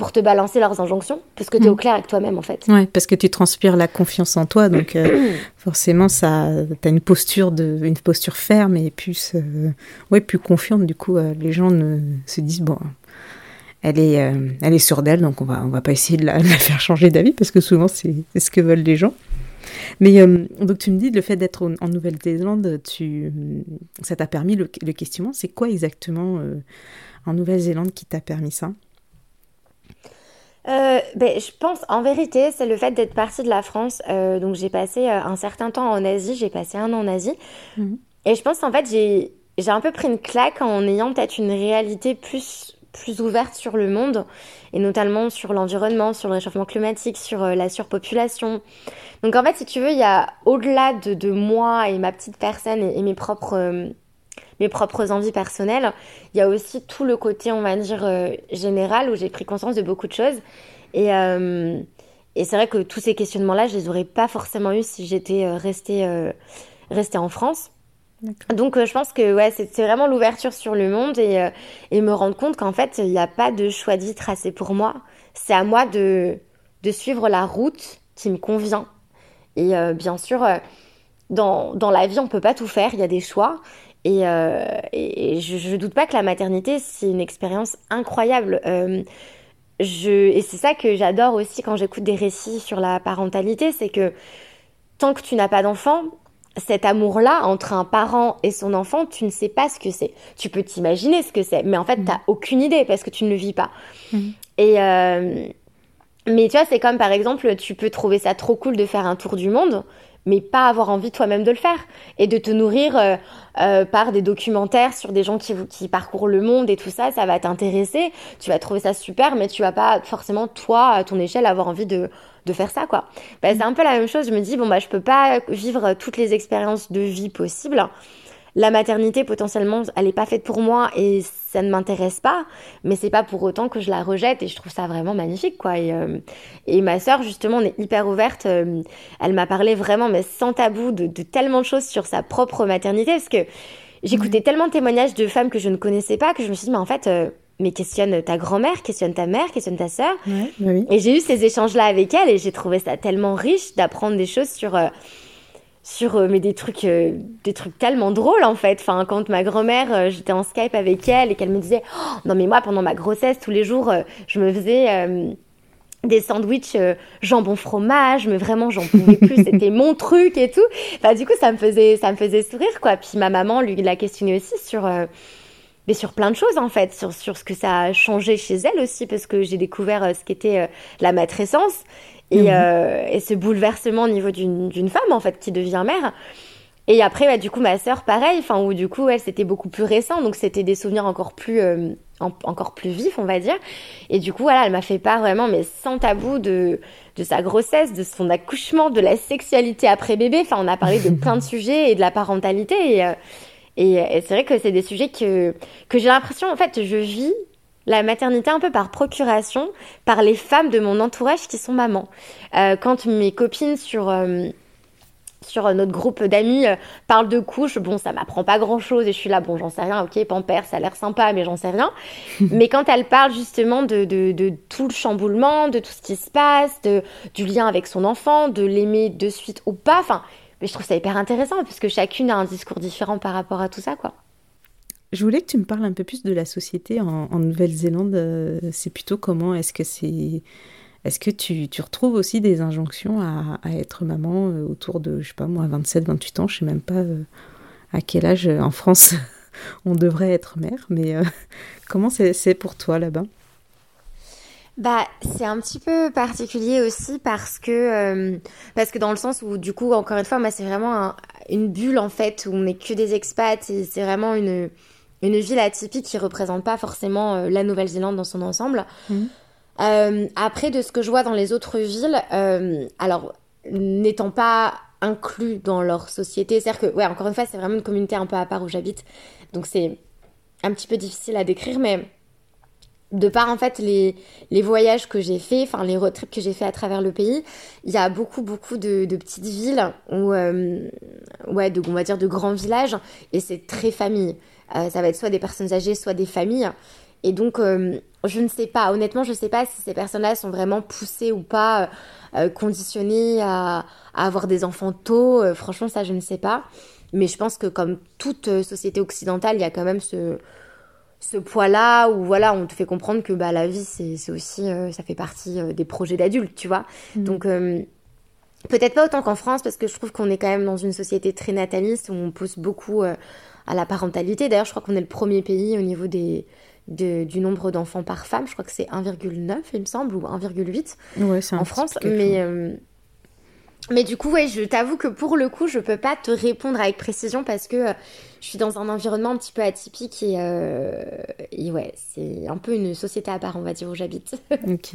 pour te balancer leurs injonctions, parce que tu es au mm. clair avec toi-même en fait.
Ouais, parce que tu transpires la confiance en toi, donc euh, forcément, ça, tu as une posture, de, une posture ferme et plus, ouais, plus confiante. Du coup, les gens ne, se disent, bon, elle est, elle est sûre d'elle, donc on va, on va pas essayer de la, de la faire changer d'avis, parce que souvent, c'est ce que veulent les gens. Mais euh, donc tu me dis, le fait d'être en Nouvelle-Zélande, tu, ça t'a permis le, questionnement. C'est quoi exactement euh, en Nouvelle-Zélande qui t'a permis ça?
Euh, ben, je pense, en vérité, c'est le fait d'être partie de la France. donc, j'ai passé un certain temps en Asie, j'ai passé un an en Asie. Mhm. Et je pense, en fait, j'ai, j'ai un peu pris une claque en ayant peut-être une réalité plus plus ouverte sur le monde, et notamment sur l'environnement, sur le réchauffement climatique, sur euh, la surpopulation. Donc en fait, si tu veux, il y a au-delà de, de, moi et ma petite personne et, mes propres... Euh, mes propres envies personnelles, il y a aussi tout le côté, on va dire, euh, général, où j'ai pris conscience de beaucoup de choses. Et, et c'est vrai que tous ces questionnements-là, je les aurais pas forcément eu si j'étais restée, restée en France. Donc euh, je pense que ouais, c'est vraiment l'ouverture sur le monde et, euh, et me rendre compte qu'en fait, il n'y a pas de choix de vie tracé pour moi. C'est à moi de, de suivre la route qui me convient. Et euh, bien sûr, dans, dans, la vie, on peut pas tout faire, il y a des choix. Et, et je ne doute pas que la maternité, c'est une expérience incroyable. je, et c'est ça que j'adore aussi quand j'écoute des récits sur la parentalité, c'est que tant que tu n'as pas d'enfant, cet amour-là entre un parent et son enfant, tu ne sais pas ce que c'est. Tu peux t'imaginer ce que c'est, mais en fait, tu n'as mm. aucune idée parce que tu ne le vis pas. Mm. Et euh, mais tu vois, c'est comme par exemple, tu peux trouver ça trop cool de faire un tour du monde, mais pas avoir envie toi-même de le faire et de te nourrir euh, euh, par des documentaires sur des gens qui, qui parcourent le monde et tout ça, ça va t'intéresser. Tu vas trouver ça super, mais tu vas pas forcément toi à ton échelle avoir envie de de faire ça quoi. Bah, c'est un peu la même chose. Je me dis bon bah je peux pas vivre toutes les expériences de vie possibles. La maternité potentiellement elle est pas faite pour moi et ça ne m'intéresse pas, mais c'est pas pour autant que je la rejette et je trouve ça vraiment magnifique quoi. Et, euh, et ma sœur justement on est hyper ouverte. Euh, elle m'a parlé vraiment mais sans tabou de, de, tellement de choses sur sa propre maternité parce que j'écoutais tellement de témoignages de femmes que je ne connaissais pas que je me suis dit mais en fait euh, mais questionne ta grand-mère, questionne ta mère, questionne ta sœur. Bah et j'ai eu ces échanges-là avec elle et j'ai trouvé ça tellement riche d'apprendre des choses sur, sur euh, mais des trucs, euh, des trucs tellement drôles en fait. Enfin, quand ma grand-mère, j'étais en Skype avec elle et qu'elle me disait, oh, non mais moi pendant ma grossesse tous les jours, je me faisais des sandwichs jambon fromage mais vraiment j'en pouvais plus c'était mon truc et tout enfin du coup ça me faisait ça me faisait sourire quoi puis ma maman lui l'a questionné aussi sur mais sur plein de choses en fait, sur, sur ce que ça a changé chez elle aussi, parce que j'ai découvert euh, ce qu'était euh, la matrescence et, mhm. euh, et, ce bouleversement au niveau d'une femme en fait qui devient mère. Et après, bah, du coup, ma sœur, pareil, enfin, où du coup, elle, c'était beaucoup plus récent, donc c'était des souvenirs encore plus, encore plus vifs, on va dire. Et du coup, voilà, elle m'a fait part vraiment, mais sans tabou, de, de sa grossesse, de son accouchement, de la sexualité après bébé. Enfin, on a parlé de plein de sujets et de la parentalité. Et, et, c'est vrai que c'est des sujets que, que j'ai l'impression, en fait, je vis la maternité un peu par procuration, par les femmes de mon entourage qui sont mamans. Euh, quand mes copines sur, euh, sur notre groupe d'amis euh, parlent de couches, bon, ça m'apprend pas grand chose et je suis là, bon, j'en sais rien, ok, Pampère, ça a l'air sympa, mais j'en sais rien. mais quand elles parlent justement de, de, de, tout le chamboulement, de tout ce qui se passe, de, du lien avec son enfant, de l'aimer de suite ou pas, enfin, mais je trouve ça hyper intéressant puisque chacune a un discours différent par rapport à tout ça, quoi.
Je voulais que tu me parles un peu plus de la société en, Nouvelle-Zélande. Euh, c'est plutôt comment Est-ce que c'est est-ce que tu, tu, retrouves aussi des injonctions à, à, être maman euh, autour de, je sais pas moi, 27, 28 ans? Je sais même pas euh, à quel âge en France on devrait être mère, mais comment c'est pour toi là-bas?
Bah, c'est un petit peu particulier aussi parce que euh, parce que dans le sens où du coup encore une fois moi c'est vraiment une bulle en fait où on n'est que des expats et c'est vraiment une une ville atypique qui représente pas forcément euh, la Nouvelle-Zélande dans son ensemble. Mhm. Euh, après de ce que je vois dans les autres villes, alors n'étant pas inclus dans leur société, c'est-à-dire que ouais encore une fois c'est vraiment une communauté un peu à part où j'habite, donc c'est un petit peu difficile à décrire mais de par en fait les, les voyages que j'ai fait, enfin les road que j'ai fait à travers le pays, il y a beaucoup beaucoup de, petites villes ou euh, ouais de on va dire de grands villages et c'est très famille. Euh, ça va être soit des personnes âgées, soit des familles. Et donc euh, je ne sais pas, honnêtement je ne sais pas si ces personnes-là sont vraiment poussées ou pas, conditionnées à, avoir des enfants tôt. franchement ça je ne sais pas. Mais je pense que comme toute société occidentale, il y a quand même ce ce poids-là où voilà, on te fait comprendre que bah la vie c'est aussi euh, ça fait partie euh, des projets d'adultes, tu vois. Mm. Donc euh, peut-être pas autant qu'en France parce que je trouve qu'on est quand même dans une société très nataliste où on pousse beaucoup à la parentalité. D'ailleurs, je crois qu'on est le premier pays au niveau des du nombre d'enfants par femme. Je crois que c'est 1,9 il me semble ou 1,8
ouais,
en France, mais mais du coup, ouais, je t'avoue que pour le coup, je peux pas te répondre avec précision parce que euh, je suis dans un environnement un petit peu atypique et, euh, et ouais, c'est un peu une société à part, on va dire, où j'habite.
ok.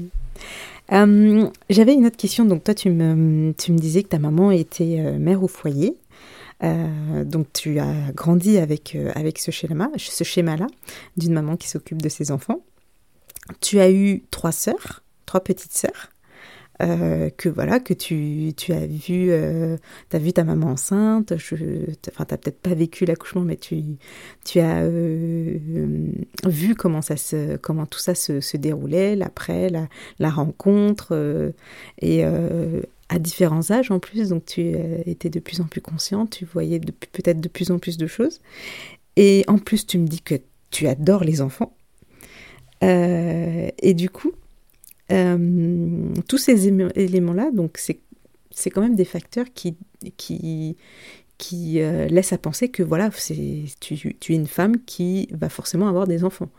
Euh, j'avais une autre question. Donc, toi, tu me, tu me disais que ta maman était mère au foyer. donc, tu as grandi avec, avec ce schéma, ce schéma-là d'une maman qui s'occupe de ses enfants. Tu as eu trois sœurs, trois petites sœurs. Euh, que voilà que tu, tu as vu euh, vu ta maman enceinte je enfin t'as peut-être pas vécu l'accouchement mais tu tu as euh, vu comment ça se comment tout ça se, se déroulait l'après la, la rencontre et à différents âges en plus donc tu étais de plus en plus consciente tu voyais peut-être de plus en plus de choses. Et en plus tu me dis que tu adores les enfants. Et du coup euh, tous ces éléments-là, donc c'est quand même des facteurs qui, qui, qui euh, laissent à penser que voilà, tu, tu, es une femme qui va forcément avoir des enfants.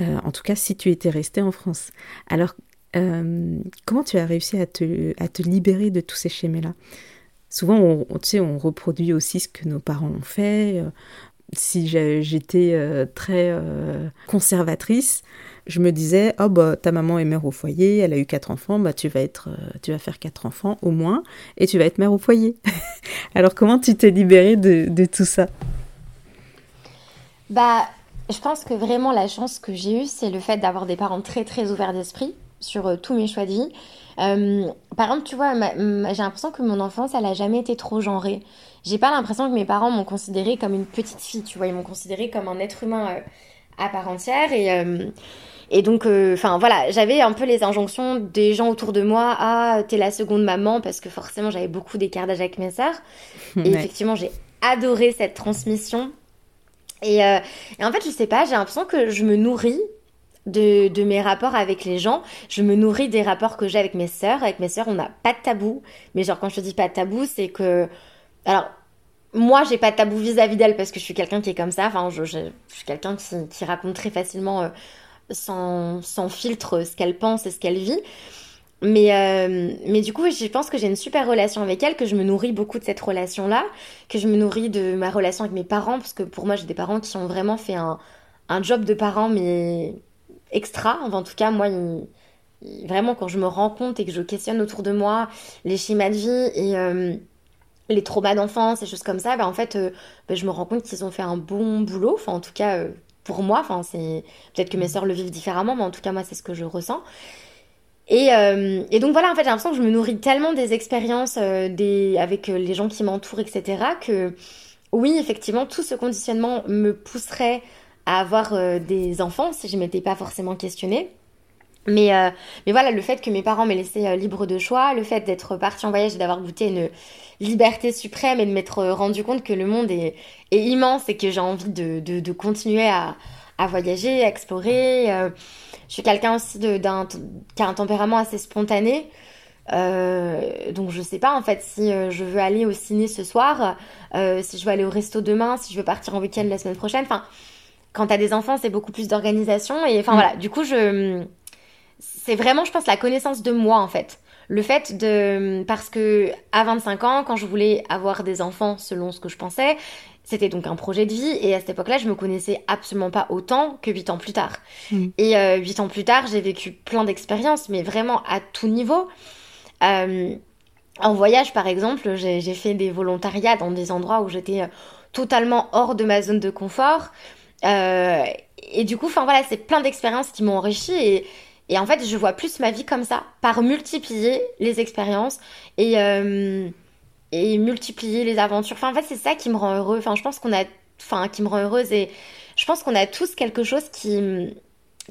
Euh, en tout cas, si tu étais restée en France. Alors, comment tu as réussi à te, à te libérer de tous ces schémas-là? Souvent, tu sais, on reproduit aussi ce que nos parents ont fait. Si j'étais très conservatrice, je me disais, oh bah ta maman est mère au foyer, elle a eu quatre enfants, bah tu vas être, euh, tu vas faire quatre enfants au moins, et tu vas être mère au foyer. Alors comment tu t'es libérée de, tout ça?
Bah, je pense que vraiment la chance que j'ai eue, c'est le fait d'avoir des parents très très ouverts d'esprit sur euh, tous mes choix de vie. Euh, par exemple, tu vois, j'ai l'impression que mon enfance, elle a jamais été trop genrée. J'ai pas l'impression que mes parents m'ont considérée comme une petite fille, tu vois, ils m'ont considérée comme un être humain à part entière et et donc, euh, enfin voilà, j'avais un peu les injonctions des gens autour de moi. Ah, t'es la seconde maman parce que forcément j'avais beaucoup d'écart d'âge avec mes sœurs. Et effectivement, j'ai adoré cette transmission. Et, euh, et, en fait, je sais pas, j'ai l'impression que je me nourris de, de, mes rapports avec les gens. Je me nourris des rapports que j'ai avec mes sœurs. Avec mes sœurs, on n'a pas de tabou. Mais genre, quand je te dis pas de tabou, c'est que. Alors, moi, j'ai pas de tabou vis-à-vis d'elle parce que je suis quelqu'un qui est comme ça. Enfin, je, suis quelqu'un qui, raconte très facilement. Euh, sans, filtre ce qu'elle pense et ce qu'elle vit. Mais, euh, mais du coup, je pense que j'ai une super relation avec elle, que je me nourris beaucoup de cette relation-là, que je me nourris de ma relation avec mes parents, parce que pour moi, j'ai des parents qui ont vraiment fait un, job de parents, mais extra. Enfin, en tout cas, moi, vraiment, quand je me rends compte et que je questionne autour de moi les schémas de vie et euh, les traumas d'enfance, et choses comme ça, ben, en fait, euh, ben, je me rends compte qu'ils ont fait un bon boulot. Enfin, en tout cas, pour moi. Enfin, c'est peut-être que mes sœurs le vivent différemment, mais en tout cas moi c'est ce que je ressens. Et, euh, et donc voilà, en fait j'ai l'impression que je me nourris tellement des expériences euh, des, avec euh, les gens qui m'entourent, etc. que oui, effectivement, tout ce conditionnement me pousserait à avoir des enfants si je m'étais pas forcément questionnée. Mais, mais voilà, le fait que mes parents m'aient laissé libre de choix, le fait d'être partie en voyage et d'avoir goûté une liberté suprême et de m'être rendu compte que le monde est, est immense et que j'ai envie de, de, de, continuer à, à voyager, à explorer. Euh, je suis quelqu'un aussi de, d'un, qui a un tempérament assez spontané. Euh, donc je sais pas en fait si euh, je veux aller au ciné ce soir, euh, si je veux aller au resto demain, si je veux partir en week-end la semaine prochaine. Enfin, quand t'as des enfants, c'est beaucoup plus d'organisation et enfin mm. voilà. Du coup, je c'est vraiment, je pense, la connaissance de moi en fait. Le fait de. Parce que à 25 ans, quand je voulais avoir des enfants selon ce que je pensais, c'était donc un projet de vie et à cette époque-là, je me connaissais absolument pas autant que 8 ans plus tard. Mm. Et euh, 8 ans plus tard, j'ai vécu plein d'expériences, mais vraiment à tout niveau. Euh, en voyage, par exemple, j'ai fait des volontariats dans des endroits où j'étais euh, totalement hors de ma zone de confort. Euh, et du coup, enfin voilà, c'est plein d'expériences qui m'ont enrichi et, et, en fait, je vois plus ma vie comme ça, par multiplier les expériences et, euh, et multiplier les aventures. Enfin, en fait, c'est ça qui me rend heureux. Enfin, je pense qu'on a, enfin, qui me rend heureuse et je pense qu'on a tous quelque chose qui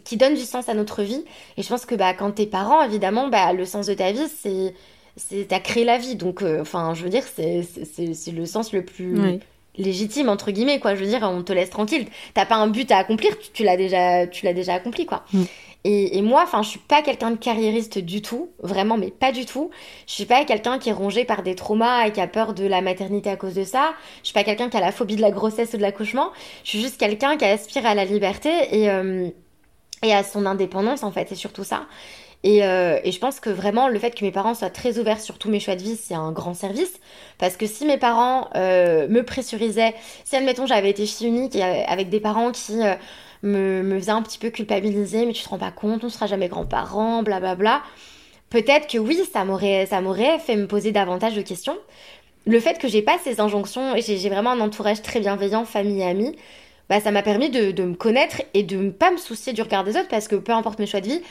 qui donne du sens à notre vie. Et je pense que bah, quand t'es parent, évidemment, bah, le sens de ta vie, c'est c'est t'as créé la vie donc euh, enfin je veux dire c'est c'est le sens le plus légitime entre guillemets quoi je veux dire on te laisse tranquille t'as pas un but à accomplir tu, l'as déjà tu l'as déjà accompli quoi mm. Et, moi enfin je suis pas quelqu'un de carriériste du tout vraiment mais pas du tout. Je suis pas quelqu'un qui est rongé par des traumas et qui a peur de la maternité à cause de ça. Je suis pas quelqu'un qui a la phobie de la grossesse ou de l'accouchement. Je suis juste quelqu'un qui aspire à la liberté et euh, à son indépendance en fait c'est surtout ça. Et, euh, et, je pense que vraiment, le fait que mes parents soient très ouverts sur tous mes choix de vie, c'est un grand service. Parce que si mes parents euh, me pressurisaient, si admettons j'avais été fille unique avec des parents qui me, faisaient un petit peu culpabiliser, mais tu te rends pas compte, on sera jamais grands-parents, blablabla, peut-être que oui, ça m'aurait, ça m'aurait fait me poser davantage de questions. Le fait que j'ai pas ces injonctions, et j'ai vraiment un entourage très bienveillant, famille et amis, bah, ça m'a permis de, de, me connaître et de ne pas me soucier du regard des autres parce que peu importe mes choix de vie,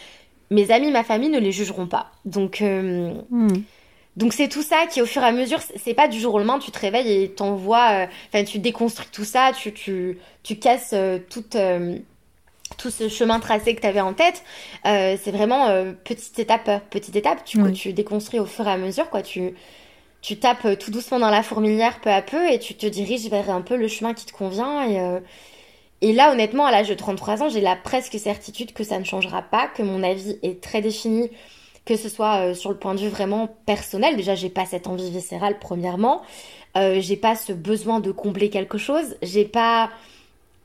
mes amis, ma famille ne les jugeront pas. Donc, euh, hmm. Donc c'est tout ça qui, au fur et à mesure, c'est pas du jour au lendemain, tu te réveilles et t'envoies, euh, enfin, tu déconstruis tout ça, tu, tu, tu casses euh, toute, tout ce chemin tracé que tu avais en tête. c'est vraiment petite étape, petite étape. Tu, tu déconstruis au fur et à mesure, quoi. Tu, tu tapes tout doucement dans la fourmilière peu à peu et tu te diriges vers un peu le chemin qui te convient et et là, honnêtement, à l'âge de 33 ans, j'ai la presque certitude que ça ne changera pas, que mon avis est très défini, que ce soit euh, sur le point de vue vraiment personnel. Déjà, j'ai pas cette envie viscérale, premièrement. Euh, j'ai pas ce besoin de combler quelque chose. J'ai pas.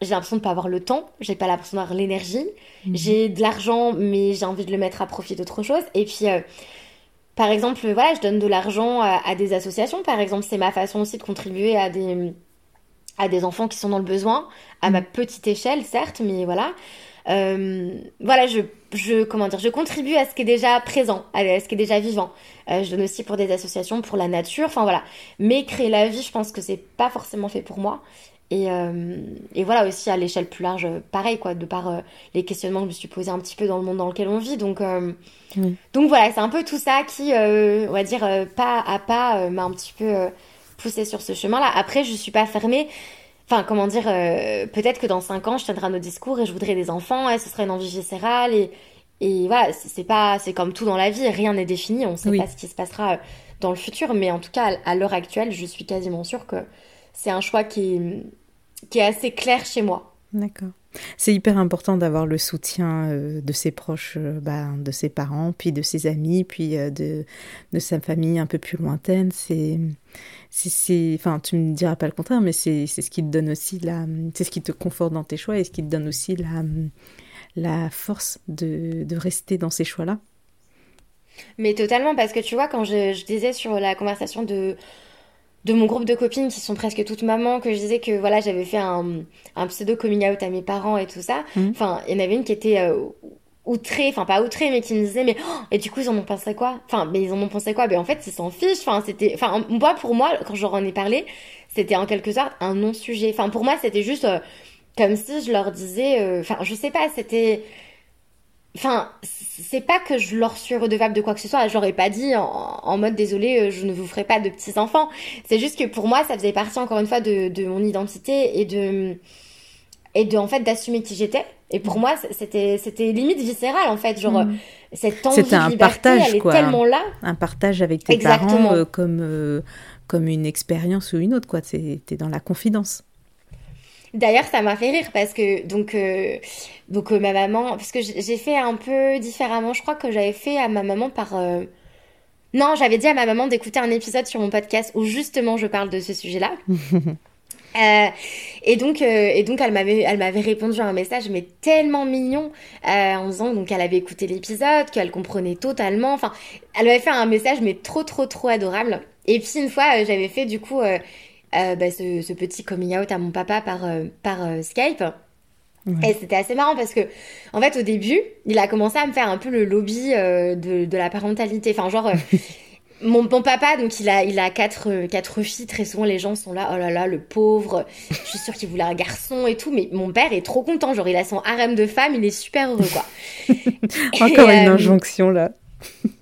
J'ai l'impression de pas avoir le temps. J'ai pas l'impression d'avoir l'énergie. Mhm. J'ai de l'argent, mais j'ai envie de le mettre à profit d'autre chose. Et puis. Euh, par exemple, voilà, je donne de l'argent à, des associations. Par exemple, c'est ma façon aussi de contribuer à des, à des enfants qui sont dans le besoin, à ma mm. petite échelle, certes, mais voilà. Euh, voilà, je, je, comment dire, je contribue à ce qui est déjà présent, à ce qui est déjà vivant. Euh, je donne aussi pour des associations, pour la nature, enfin voilà. Mais créer la vie, je pense que c'est pas forcément fait pour moi. Et, euh, et voilà aussi à l'échelle plus large, pareil quoi, de par les questionnements que je me suis posé un petit peu dans le monde dans lequel on vit. Donc, donc voilà, c'est un peu tout ça qui, on va dire, pas à pas, m'a un petit peu poussé sur ce chemin-là. Après, je suis pas fermée. Enfin, comment dire, euh, peut-être que dans 5 ans, je tiendrai nos discours et je voudrais des enfants, et ce serait une envie viscérale, et, et voilà, c'est pas, c'est comme tout dans la vie, rien n'est défini, on sait pas ce qui se passera euh, dans le futur, mais en tout cas, à l'heure actuelle, je suis quasiment sûre que c'est un choix qui est, qui est assez clair chez moi.
D'accord. C'est hyper important d'avoir le soutien euh, de ses proches, bah, de ses parents, puis de ses amis, puis de, de sa famille un peu plus lointaine. C'est c'est, enfin, tu me diras pas le contraire, mais c'est ce qui te donne aussi la, c'est ce qui te conforte dans tes choix et ce qui te donne aussi la, la force de, de rester dans ces choix-là.
Mais totalement, parce que tu vois, quand je, disais sur la conversation de, de mon groupe de copines qui sont presque toutes mamans, que je disais que voilà, j'avais fait un, un, pseudo coming out à mes parents et tout ça, mmh. enfin, il y en avait une qui était euh, outré, enfin pas outré, mais qui me disait mais oh, et du coup ils en ont pensé quoi? Enfin mais ils en ont pensé quoi? Ben en fait ils s'en fichent. Enfin c'était, enfin moi pour moi quand je leur en ai parlé, c'était en quelque sorte un non-sujet. Enfin pour moi c'était juste euh, comme si je leur disais, euh, enfin je sais pas, c'était, enfin c'est pas que je leur suis redevable de quoi que ce soit. Je leur ai pas dit en, mode désolé, euh, je ne vous ferai pas de petits enfants. C'est juste que pour moi ça faisait partie encore une fois de, de mon identité et de et de en fait d'assumer qui j'étais et pour mm. moi c'était c'était limite viscéral en fait genre mm. cette envie de un liberté partage, elle est tellement là
un partage avec tes parents euh, comme euh, comme une expérience ou une autre quoi t'es dans la confidence
D'ailleurs, ça m'a fait rire parce que donc euh, donc ma maman parce que j'ai fait un peu différemment. Je crois que j'avais fait à ma maman par non, j'avais dit à ma maman d'écouter un épisode sur mon podcast où justement je parle de ce sujet-là. Euh, et donc, euh, et donc, elle m'avait, elle m'avait répondu à un message, mais tellement mignon, euh, en disant donc qu'elle avait écouté l'épisode, qu'elle comprenait totalement. Enfin, elle m'avait fait un message, mais trop, trop, trop adorable. Et puis une fois, j'avais fait du coup bah, ce, ce, petit coming out à mon papa par par Skype. Et c'était assez marrant parce que, en fait, au début, il a commencé à me faire un peu le lobby de, de la parentalité. Enfin, genre, mon, bon papa, donc il a, il a quatre, euh, quatre filles. Très souvent, les gens sont là, oh là là, le pauvre. Je suis sûre qu'il voulait un garçon et tout. Mais mon père est trop content. Genre, il a son harem de femmes, il est super heureux, quoi.
Encore une euh, injonction là.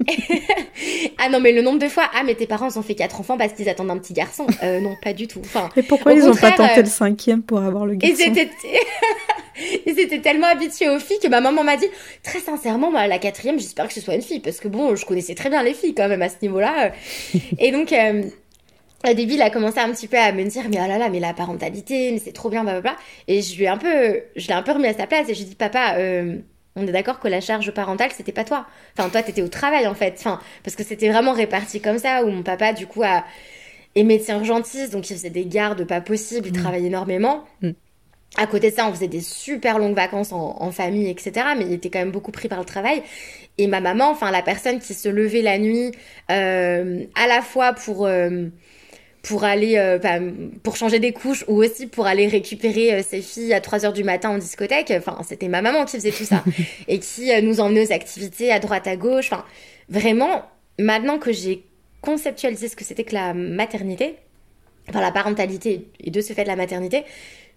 ah non, mais le nombre de fois, ah, mais tes parents ont fait quatre enfants parce qu'ils attendent un petit garçon. Euh, non, pas du tout. Enfin,
et pourquoi ils ont pas tenté le cinquième pour avoir le garçon
Ils étaient tellement habitués aux filles que ma maman m'a dit, très sincèrement, bah, la quatrième, j'espère que ce soit une fille, parce que bon, je connaissais très bien les filles quand même à ce niveau-là. Et donc, euh, au début, il a commencé un petit peu à me dire, mais oh là là, mais la parentalité, mais c'est trop bien, blablabla. Et je lui ai un peu, je l'ai un peu remis à sa place et je lui ai dit, papa, euh, on est d'accord que la charge parentale, c'était pas toi. Enfin, toi, t'étais au travail, en fait. Enfin, parce que c'était vraiment réparti comme ça, où mon papa, du coup, a, est médecin urgentiste, donc il faisait des gardes pas possibles, il mmh. travaillait énormément. Mmh. À côté de ça, on faisait des super longues vacances en, famille, etc. Mais il était quand même beaucoup pris par le travail. Et ma maman, enfin la personne qui se levait la nuit, euh, à la fois pour euh, pour aller euh, pour changer des couches ou aussi pour aller récupérer ses filles à 3 heures du matin en discothèque. Enfin, c'était ma maman qui faisait tout ça et qui nous emmenait aux activités à droite à gauche. Enfin, vraiment, maintenant que j'ai conceptualisé ce que c'était que la maternité, enfin la parentalité et de ce fait de la maternité,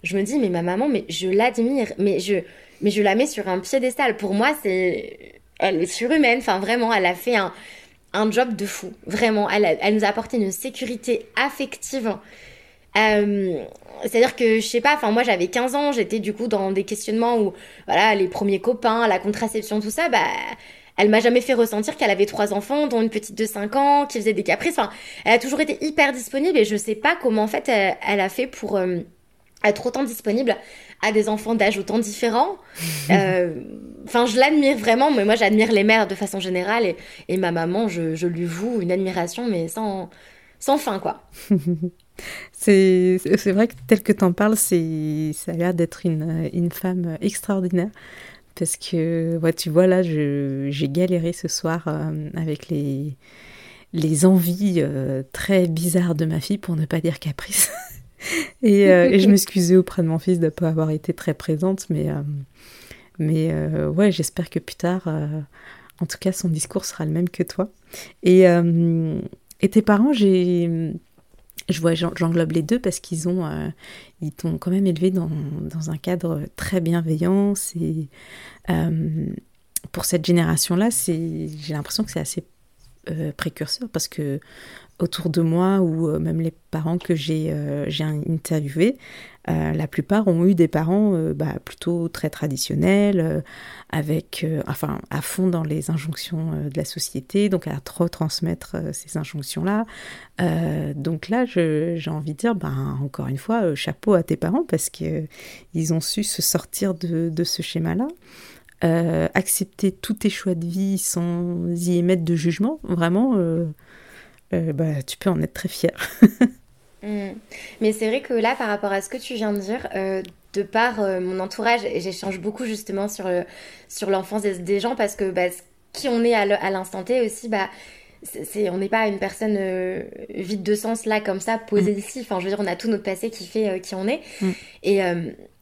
je me dis, mais ma maman, mais je l'admire, mais je, mais je la mets sur un piédestal. Pour moi, c'est, elle est surhumaine. Enfin, vraiment, elle a fait un, un job de fou. Vraiment, elle, elle nous a apporté une sécurité affective. Euh, c'est-à-dire que, je sais pas, enfin, moi, j'avais 15 ans, j'étais du coup dans des questionnements où, voilà, les premiers copains, la contraception, tout ça, bah, elle m'a jamais fait ressentir qu'elle avait trois enfants, dont une petite de 5 ans, qui faisait des caprices. Enfin, elle a toujours été hyper disponible et je sais pas comment, en fait, elle, a fait pour, euh, être autant disponible à des enfants d'âge autant différents. Euh, enfin, je l'admire vraiment, mais moi j'admire les mères de façon générale et, ma maman, je, lui voue une admiration, mais sans, sans fin, quoi.
c'est vrai que tel que t'en parles, ça a l'air d'être une, une, femme extraordinaire. Parce que, ouais, tu vois, là, j'ai galéré ce soir euh, avec les, les envies euh, très bizarres de ma fille, pour ne pas dire caprice. Euh, et, je m'excusais auprès de mon fils de ne pas avoir été très présente, mais, euh, mais euh, ouais, j'espère que plus tard, en tout cas, son discours sera le même que toi. Et, et tes parents, j'ai je vois, j'englobe les deux parce qu'ils ont, ils t'ont quand même élevé dans, dans, un cadre très bienveillant. C'est pour cette génération-là, c'est, j'ai l'impression que c'est assez précurseur parce que autour de moi ou euh, même les parents que j'ai euh, interviewés, euh, la plupart ont eu des parents bah, plutôt très traditionnels, avec, enfin, à fond dans les injonctions de la société, donc à trop transmettre ces injonctions-là. donc là, j'ai envie de dire, ben, encore une fois, chapeau à tes parents parce qu'ils ont su se sortir de, de ce schéma-là. accepter tous tes choix de vie sans y émettre de jugement, vraiment, bah, tu peux en être très fier.
Mm. Mais c'est vrai que là, par rapport à ce que tu viens de dire, euh, de par euh, mon entourage, j'échange beaucoup justement sur, sur l'enfance des, gens parce que bah, qui on est à l'instant T aussi, bah, c'est, on n'est pas une personne vide de sens là comme ça posée mm. ici. Enfin, je veux dire, on a tout notre passé qui fait qui on est. Mm. Et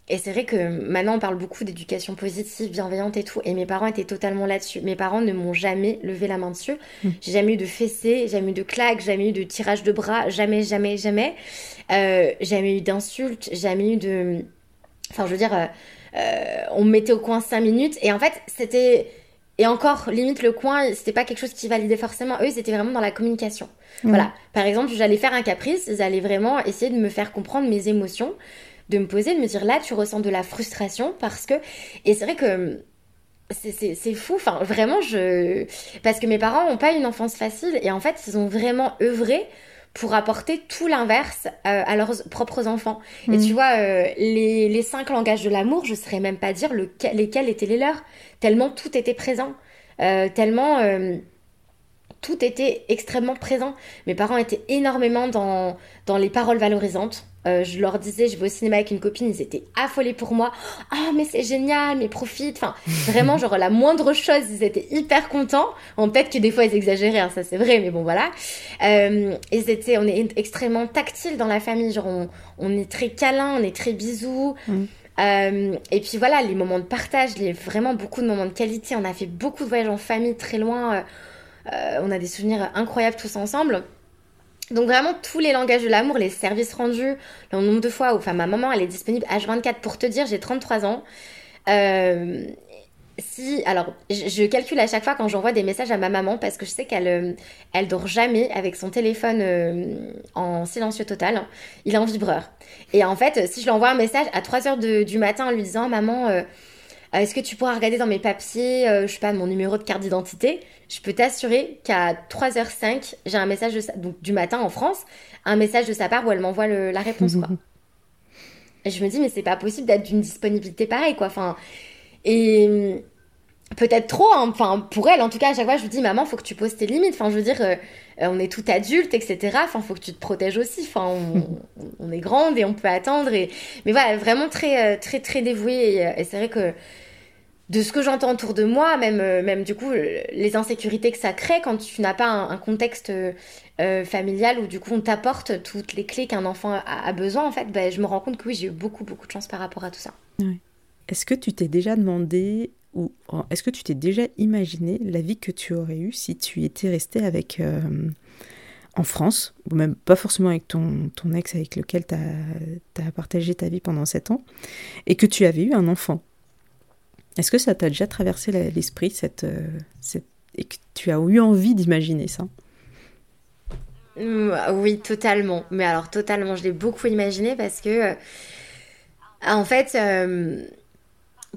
et c'est vrai que maintenant on parle beaucoup d'éducation positive, bienveillante et tout, et mes parents étaient totalement là-dessus. Mes parents ne m'ont jamais levé la main dessus. Hmm. J'ai jamais eu de fessées, jamais eu de claques, jamais eu de tirage de bras, jamais, jamais, jamais. Euh, jamais eu d'insultes, jamais eu de... Enfin, je veux dire, euh, euh, on me mettait au coin cinq minutes, et en fait, c'était... Et encore, limite, le coin, c'était pas quelque chose qui validait forcément. Eux, ils étaient vraiment dans la communication. Voilà. Par exemple, j'allais faire un caprice, ils allaient vraiment essayer de me faire comprendre mes émotions de me poser, de me dire là, tu ressens de la frustration parce que. Et c'est vrai que c'est fou, enfin vraiment, je. Parce que mes parents n'ont pas une enfance facile et en fait, ils ont vraiment œuvré pour apporter tout l'inverse euh, à leurs propres enfants. Et tu mm. vois, euh, les, les, cinq langages de l'amour, je ne saurais même pas dire lesquels étaient les leurs, tellement tout était présent, euh, tellement tout était extrêmement présent. Mes parents étaient énormément dans, dans les paroles valorisantes, euh, je leur disais, je vais au cinéma avec une copine, ils étaient affolés pour moi. Ah, mais c'est génial, mais profite. Enfin, vraiment, genre, la moindre chose, ils étaient hyper contents. En peut-être que des fois, ils exagéraient, hein, ça c'est vrai, mais bon, voilà. Euh, et c'était, on est extrêmement tactile dans la famille. Genre, on, est très câlin, on est très bisous. Mm. Euh, et puis voilà, les moments de partage, les, vraiment beaucoup de moments de qualité. On a fait beaucoup de voyages en famille très loin. Euh, on a des souvenirs incroyables tous ensemble. Donc vraiment tous les langages de l'amour, les services rendus, le nombre de fois où, enfin ma maman elle est disponible H24 pour te dire, j'ai 33 ans. Euh, si, alors je, calcule à chaque fois quand j'envoie des messages à ma maman parce que je sais qu'elle euh, elle dort jamais avec son téléphone euh, en silencieux total. Il est en vibreur. Et en fait, si je lui envoie un message à 3h du matin en lui disant maman euh, est-ce que tu pourras regarder dans mes papiers, euh, je sais pas, mon numéro de carte d'identité? Je peux t'assurer qu'à 3h05, j'ai un message donc, du matin en France, un message de sa part où elle m'envoie la réponse, quoi. et je me dis, mais c'est pas possible d'être d'une disponibilité pareille, quoi. Enfin, et peut-être trop, hein. enfin, pour elle, en tout cas, à chaque fois, je lui dis, maman, faut que tu poses tes limites. Enfin, je veux dire, euh, on est tout adulte, etc. Enfin, faut que tu te protèges aussi. Enfin, on, est grande et on peut attendre. Et... Mais voilà, vraiment très, très, très dévouée. et c'est vrai que de ce que j'entends autour de moi, même, euh, même du coup, les insécurités que ça crée quand tu n'as pas un, contexte euh, familial où du coup on t'apporte toutes les clés qu'un enfant a, besoin, en fait, ben, je me rends compte que oui, j'ai eu beaucoup, beaucoup de chance par rapport à tout ça.
Est-ce que tu t'es déjà demandé ou est-ce que tu t'es déjà imaginé la vie que tu aurais eue si tu étais resté avec. Euh, en France, ou même pas forcément avec ton, ex avec lequel tu as, partagé ta vie pendant 7 ans, et que tu avais eu un enfant? Est-ce que ça t'a déjà traversé l'esprit cette, euh, cette, et que tu as eu envie d'imaginer ça?
Mmh, Oui, totalement. Mais alors totalement, je l'ai beaucoup imaginé parce que, euh, en fait,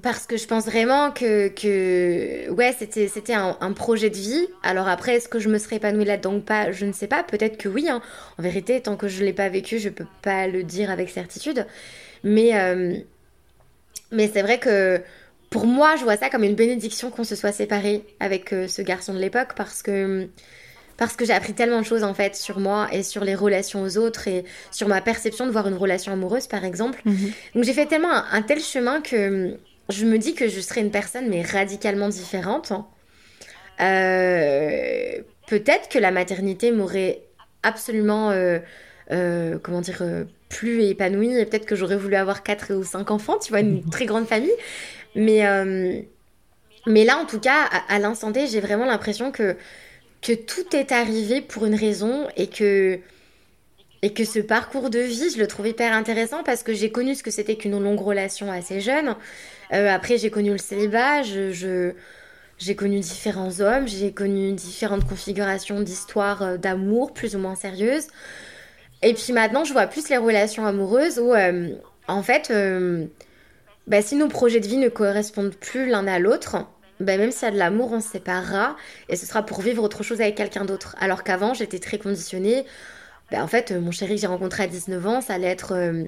parce que je pense vraiment que, que ouais, c'était, c'était un, projet de vie. Alors après, est-ce que je me serais épanouie là-dedans ou pas? Je ne sais pas. Peut-être que oui. Hein. En vérité, tant que je ne l'ai pas vécu, je ne peux pas le dire avec certitude. Mais, mais c'est vrai que pour moi, je vois ça comme une bénédiction qu'on se soit séparés avec euh, ce garçon de l'époque parce que parce que j'ai appris tellement de choses en fait sur moi et sur les relations aux autres et sur ma perception de voir une relation amoureuse par exemple. Mhm. Donc j'ai fait tellement un, tel chemin que je me dis que je serais une personne mais radicalement différente. Euh, peut-être que la maternité m'aurait absolument euh, comment dire plus épanouie et peut-être que j'aurais voulu avoir quatre ou cinq enfants, tu vois, une très grande famille. Mais, euh, mais là, en tout cas, à, l'instant T, j'ai vraiment l'impression que, que tout est arrivé pour une raison et que, et que ce parcours de vie, je le trouve hyper intéressant parce que j'ai connu ce que c'était qu'une longue relation assez jeune. Euh, après, j'ai connu le célibat, je, j'ai connu différents hommes, j'ai connu différentes configurations d'histoires euh, d'amour plus ou moins sérieuses. Et puis maintenant, je vois plus les relations amoureuses où, en fait, bah, si nos projets de vie ne correspondent plus l'un à l'autre, bah, même s'il y a de l'amour, on se séparera et ce sera pour vivre autre chose avec quelqu'un d'autre. Alors qu'avant, j'étais très conditionnée. Bah, en fait, mon chéri que j'ai rencontré à 19 ans, ça allait être euh,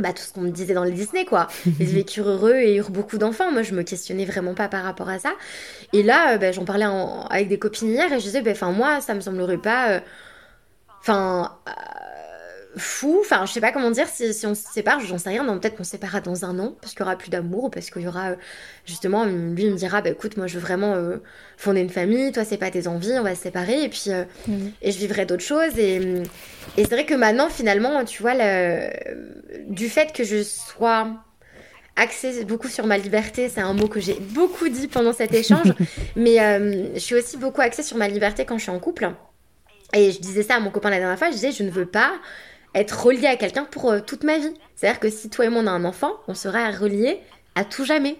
bah, tout ce qu'on me disait dans les Disney, quoi. Ils vécurent heureux et eurent beaucoup d'enfants. Moi, je me questionnais vraiment pas par rapport à ça. Et là, euh, j'en parlais avec des copines hier et je disais, enfin, moi, ça me semblerait pas. Euh, enfin fou. Enfin, je sais pas comment dire si, si on se sépare, j'en sais rien. Peut-être qu'on se séparera dans un an parce qu'il y aura plus d'amour ou parce qu'il y aura euh, justement lui il me dira bah écoute moi je veux vraiment euh, fonder une famille. Toi c'est pas tes envies, on va se séparer et puis euh, et je vivrai d'autres choses et, et c'est vrai que maintenant finalement tu vois le, du fait que je sois axée beaucoup sur ma liberté, c'est un mot que j'ai beaucoup dit pendant cet échange, mais je suis aussi beaucoup axée sur ma liberté quand je suis en couple. Et je disais ça à mon copain la dernière fois, je disais je ne veux pas être relié à quelqu'un pour euh, toute ma vie. C'est-à-dire que si toi et moi on a un enfant, on sera relié à tout jamais.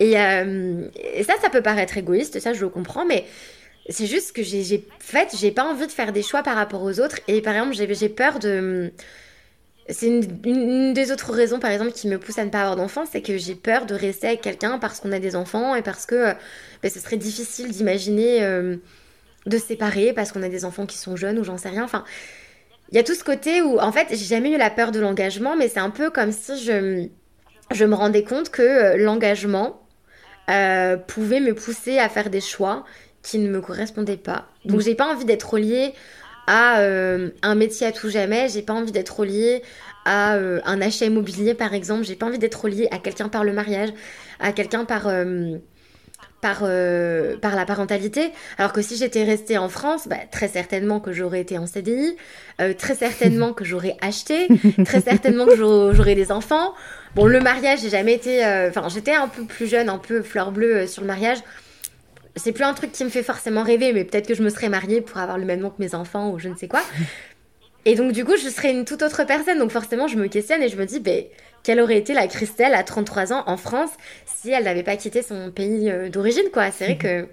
Euh, et, ça, ça peut paraître égoïste, ça je le comprends, mais c'est juste que j'ai fait, j'ai pas envie de faire des choix par rapport aux autres. Et par exemple, j'ai peur de. C'est une, des autres raisons, par exemple, qui me pousse à ne pas avoir d'enfant, c'est que j'ai peur de rester avec quelqu'un parce qu'on a des enfants et parce que euh, ben, ce serait difficile d'imaginer de séparer parce qu'on a des enfants qui sont jeunes ou j'en sais rien. Enfin, il y a tout ce côté où, en fait, j'ai jamais eu la peur de l'engagement, mais c'est un peu comme si je, je me rendais compte que euh, l'engagement euh, pouvait me pousser à faire des choix qui ne me correspondaient pas. Donc, mm. j'ai pas envie d'être reliée à euh, un métier à tout jamais, j'ai pas envie d'être reliée à un achat immobilier par exemple. J'ai pas envie d'être liée à quelqu'un par le mariage, à quelqu'un par par, euh, par la parentalité. Alors que si j'étais restée en France, bah, très certainement que j'aurais été en CDI, euh, très certainement que j'aurais acheté, très certainement que j'aurais des enfants. Bon, le mariage, j'ai jamais été. Euh, enfin, j'étais un peu plus jeune, un peu fleur bleue sur le mariage. C'est plus un truc qui me fait forcément rêver, mais peut-être que je me serais mariée pour avoir le même nom que mes enfants ou je ne sais quoi. Et donc, du coup, je serais une toute autre personne. Donc, forcément, je me questionne et je me dis, ben quelle aurait été la Christelle à 33 ans en France si elle n'avait pas quitté son pays euh, d'origine, quoi? C'est vrai que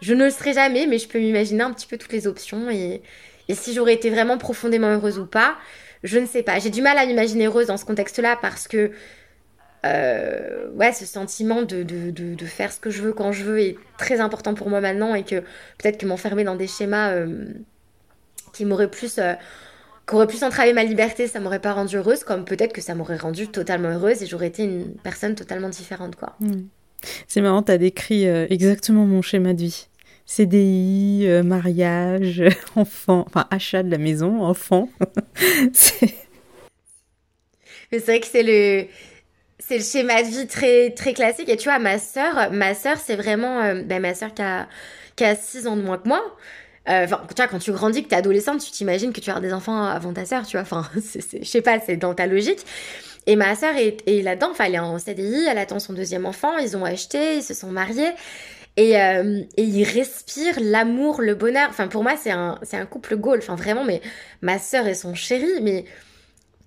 je ne le serais jamais, mais je peux m'imaginer un petit peu toutes les options et, si j'aurais été vraiment profondément heureuse ou pas, je ne sais pas. J'ai du mal à m'imaginer heureuse dans ce contexte-là parce que euh, ouais, ce sentiment de, de, faire ce que je veux quand je veux est très important pour moi maintenant et que peut-être que m'enfermer dans des schémas euh, qui m'auraient plus qu'aurait pu s'entraver ma liberté, ça m'aurait pas rendue heureuse, comme peut-être que ça m'aurait rendue totalement heureuse et j'aurais été une personne totalement différente, quoi.
Hmm. C'est marrant, tu as décrit euh, exactement mon schéma de vie. CDI, euh, mariage, enfant, enfin achat de la maison, enfant.
Mais c'est vrai que c'est le c'est le schéma de vie très très classique et tu vois ma sœur ma sœur c'est vraiment euh, ben, ma sœur qui a qui a 6 ans de moins que moi enfin, tu vois, quand tu grandis, que t'es adolescente, tu t'imagines que tu vas avoir des enfants avant ta sœur, tu vois. Enfin, je sais pas, c'est dans ta logique. Et ma sœur est, là-dedans, enfin, elle est en CDI, elle attend son deuxième enfant, ils ont acheté, ils se sont mariés. Et, euh, et ils respirent l'amour, le bonheur. Enfin, pour moi, c'est un, un couple goal. Enfin, vraiment, mais ma sœur et son chéri, mais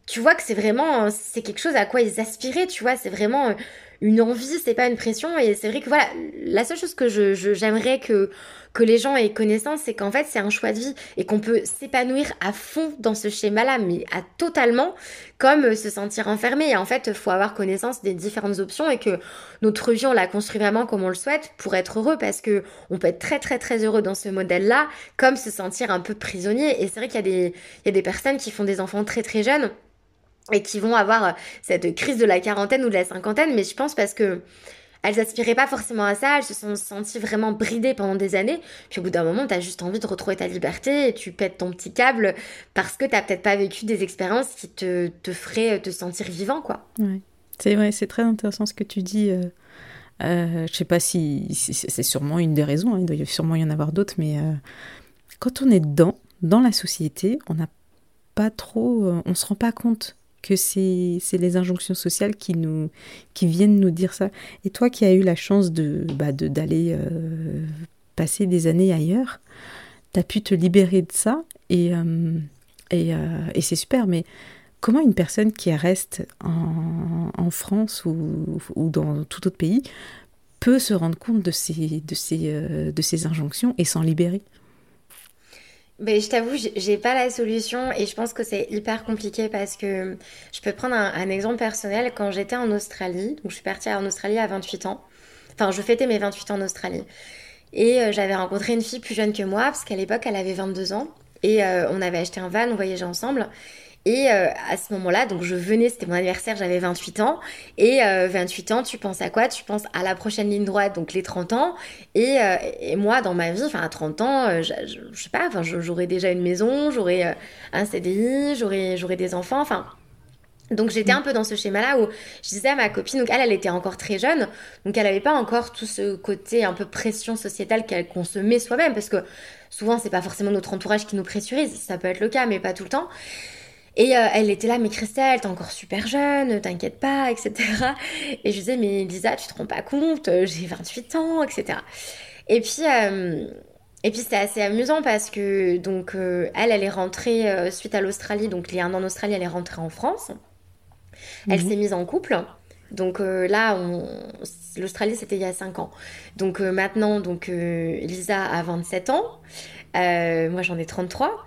tu vois que c'est vraiment, c'est quelque chose à quoi ils aspiraient, tu vois. C'est vraiment une envie, c'est pas une pression. Et c'est vrai que voilà, la seule chose que je, j'aimerais que que les gens aient connaissance, c'est qu'en fait c'est un choix de vie et qu'on peut s'épanouir à fond dans ce schéma-là, mais à totalement, comme euh, se sentir enfermé. Et en fait, faut avoir connaissance des différentes options et que notre vie on la construit vraiment comme on le souhaite pour être heureux, parce que on peut être très très très heureux dans ce modèle-là, comme se sentir un peu prisonnier. Et c'est vrai qu'il y a des il y a des personnes qui font des enfants très très jeunes et qui vont avoir euh, cette crise de la quarantaine ou de la cinquantaine, mais je pense parce que elles aspiraient pas forcément à ça, elles se sont senties vraiment bridées pendant des années, puis au bout d'un moment, t'as juste envie de retrouver ta liberté et tu pètes ton petit câble parce que t'as peut-être pas vécu des expériences qui te, feraient te sentir vivant, quoi.
Ouais. C'est vrai, c'est très intéressant ce que tu dis. Euh, euh, je sais pas si, c'est sûrement une des raisons, hein, il doit sûrement y en avoir d'autres, mais euh, quand on est dedans, dans la société, on n'a pas trop, euh, on se rend pas compte que c'est les injonctions sociales qui, nous, qui viennent nous dire ça. Et toi qui as eu la chance de bah, d'aller euh, passer des années ailleurs, tu as pu te libérer de ça et, euh, euh, et c'est super. Mais comment une personne qui reste en, en France ou, ou, dans tout autre pays peut se rendre compte de ces, de ces, de ces injonctions et s'en libérer?
Ben, je t'avoue, j'ai pas la solution et je pense que c'est hyper compliqué parce que je peux prendre un, exemple personnel. Quand j'étais en Australie, donc je suis partie en Australie à 28 ans, enfin je fêtais mes 28 ans en Australie. Et euh, j'avais rencontré une fille plus jeune que moi parce qu'à l'époque elle avait 22 ans. Et euh, on avait acheté un van, on voyageait ensemble et euh, à ce moment-là, donc je venais, c'était mon anniversaire, j'avais 28 ans. Et 28 euh, ans, tu penses à quoi? Tu penses à la prochaine ligne droite, donc les 30 ans. Et, euh, et moi, dans ma vie, enfin à 30 ans, je, je, sais pas, j'aurais déjà une maison, j'aurais un CDI, j'aurais des enfants, enfin. Donc j'étais un peu dans ce schéma-là où je disais à ma copine, donc elle, elle était encore très jeune, donc elle n'avait pas encore tout ce côté un peu pression sociétale qu'on se met soi-même, parce que souvent c'est pas forcément notre entourage qui nous pressurise, ça peut être le cas, mais pas tout le temps. Et euh, elle était là, mais Christelle, t'es encore super jeune, t'inquiète pas, etc. Et je disais, mais Lisa, tu te rends pas compte, euh, j'ai 28 ans, etc. Et puis, euh, et puis c'était assez amusant parce que donc elle, elle est rentrée suite à l'Australie, donc il y a un an en Australie, elle est rentrée en France. Elle mhm. s'est mise en couple. Donc là, l'Australie, c'était il y a 5 ans. Donc maintenant, donc Lisa a 27 ans. moi, j'en ai 33.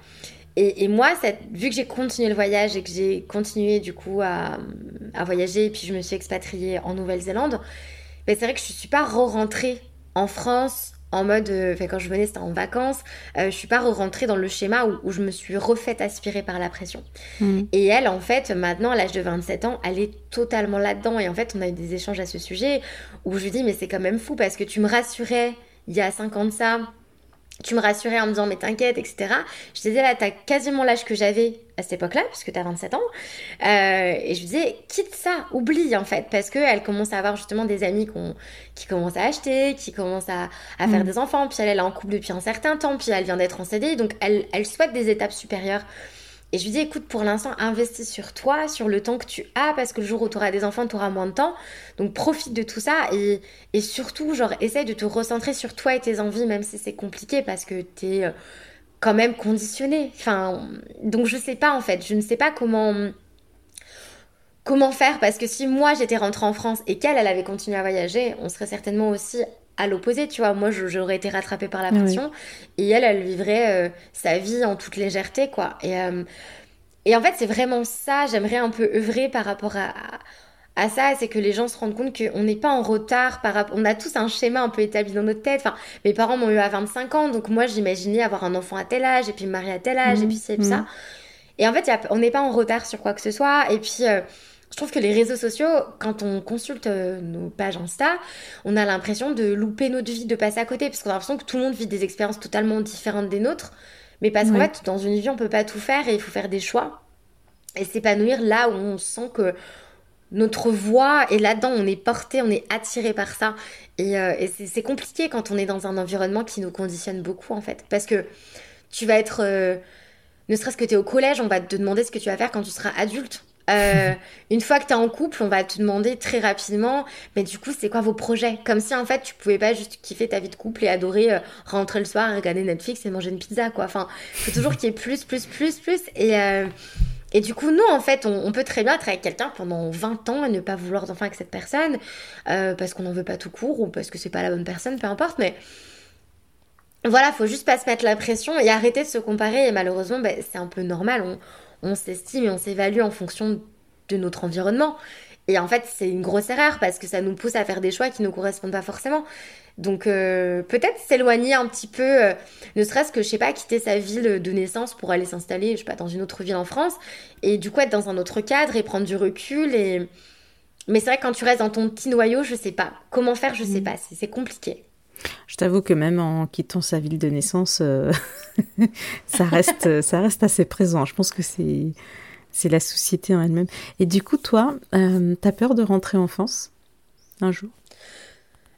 Et, moi, vu que j'ai continué le voyage et que j'ai continué du coup à, voyager, et puis je me suis expatriée en Nouvelle-Zélande, ben, c'est vrai que je ne suis pas re-rentrée en France en mode, euh, quand je venais c'était en vacances, euh, je suis pas re-rentrée dans le schéma où, je me suis refaite aspirer par la pression. Mm. Et elle, en fait, maintenant à l'âge de 27 ans, elle est totalement là-dedans. Et en fait, on a eu des échanges à ce sujet où je lui dis, mais c'est quand même fou parce que tu me rassurais il y a 5 ans de ça tu me rassurais en me disant mais t'inquiète, etc. Je disais là, t'as quasiment l'âge que j'avais à cette époque-là, puisque t'as 27 ans. Euh, et je disais, quitte ça, oublie en fait, parce qu'elle commence à avoir justement des amis qui commencent à acheter, qui commencent à, faire mm. des enfants, puis elle, elle est en couple depuis un certain temps, puis elle vient d'être en CDI, donc elle, elle souhaite des étapes supérieures. Et je lui dis, écoute, pour l'instant, investis sur toi, sur le temps que tu as, parce que le jour où tu auras des enfants, tu auras moins de temps. Donc profite de tout ça et, et, surtout, genre, essaye de te recentrer sur toi et tes envies, même si c'est compliqué, parce que tu es euh, quand même conditionné. Enfin, donc je sais pas en fait, je ne sais pas comment comment faire parce que si moi j'étais rentrée en France et qu'elle elle avait continué à voyager, on serait certainement aussi à l'opposé, tu vois. Moi, j'aurais été rattrapée par la pression et elle, elle vivrait euh, sa vie en toute légèreté, quoi. Et, euh, et en fait, c'est vraiment ça. J'aimerais un peu œuvrer par rapport à, à ça, c'est que les gens se rendent compte qu'on n'est pas en retard par. On a tous un schéma un peu établi dans notre tête. Enfin, mes parents m'ont eu à 25 ans, donc moi, j'imaginais avoir un enfant à tel âge et puis me marier à tel âge et puis c'est ça. Mmh. Et en fait, on n'est pas en retard sur quoi que ce soit. Et puis. Euh, je trouve que les réseaux sociaux, quand on consulte euh, nos pages Insta, on a l'impression de louper notre vie, de passer à côté, parce qu'on a l'impression que tout le monde vit des expériences totalement différentes des nôtres. Mais parce qu'en fait, dans une vie, on peut pas tout faire et il faut faire des choix et s'épanouir là où on sent que notre voix est là-dedans, on est porté, on est attiré par ça. Et, euh, c'est compliqué quand on est dans un environnement qui nous conditionne beaucoup en fait. Parce que tu vas être, euh, ne serait-ce que tu es au collège, on va te demander ce que tu vas faire quand tu seras adulte. Euh, une fois que tu es en couple, on va te demander très rapidement, mais du coup, c'est quoi vos projets? Comme si en fait, tu pouvais pas juste kiffer ta vie de couple et adorer euh, rentrer le soir, regarder Netflix et manger une pizza, quoi. Enfin, faut toujours qu'il y ait plus, plus, plus, plus. Et, euh, et du coup, nous, en fait, on, peut très bien être avec quelqu'un pendant 20 ans et ne pas vouloir d'enfant avec cette personne parce qu'on n'en veut pas tout court ou parce que c'est pas la bonne personne, peu importe, mais voilà, faut juste pas se mettre la pression et arrêter de se comparer. Et malheureusement, ben, c'est un peu normal. On s'estime et on s'évalue en fonction de notre environnement. Et en fait, c'est une grosse erreur parce que ça nous pousse à faire des choix qui ne nous correspondent pas forcément. Donc euh, peut-être s'éloigner un petit peu, euh, ne serait-ce que, je sais pas, quitter sa ville de naissance pour aller s'installer, je sais pas, dans une autre ville en France, et du coup être dans un autre cadre et prendre du recul. Et... Mais c'est vrai que quand tu restes dans ton petit noyau, je sais pas. Comment faire, je sais mm. pas. C'est compliqué.
Je t'avoue que même en quittant sa ville de naissance, euh, ça, reste, ça reste assez présent. Je pense que c'est, c'est la société en elle-même. Et du coup, toi, euh, t'as peur de rentrer en France un jour?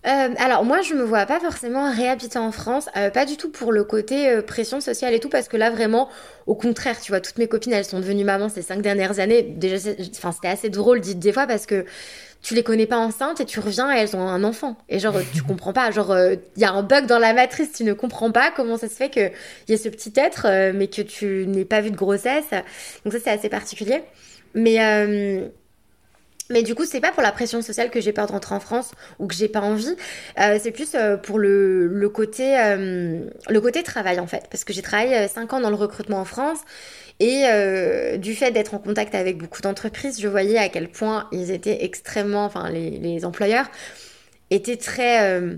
Euh, alors moi je me vois pas forcément réhabiter en France, pas du tout pour le côté pression sociale et tout, parce que là vraiment, au contraire, tu vois, toutes mes copines elles sont devenues mamans ces cinq dernières années. Déjà, enfin c'était assez drôle dit des fois parce que tu les connais pas enceintes et tu reviens et elles ont un enfant. Et genre, tu comprends pas. Genre, il euh, y a un bug dans la matrice, tu ne comprends pas comment ça se fait qu'il y ait ce petit être, euh, mais que tu n'aies pas vu de grossesse. Donc ça, c'est assez particulier. Mais, euh, mais du coup, c'est pas pour la pression sociale que j'ai peur de rentrer en France ou que j'ai pas envie. c'est plus pour le, côté, le côté travail, en fait. Parce que j'ai travaillé 5 ans dans le recrutement en France. Et euh, du fait d'être en contact avec beaucoup d'entreprises, je voyais à quel point ils étaient extrêmement, enfin les, employeurs étaient très euh,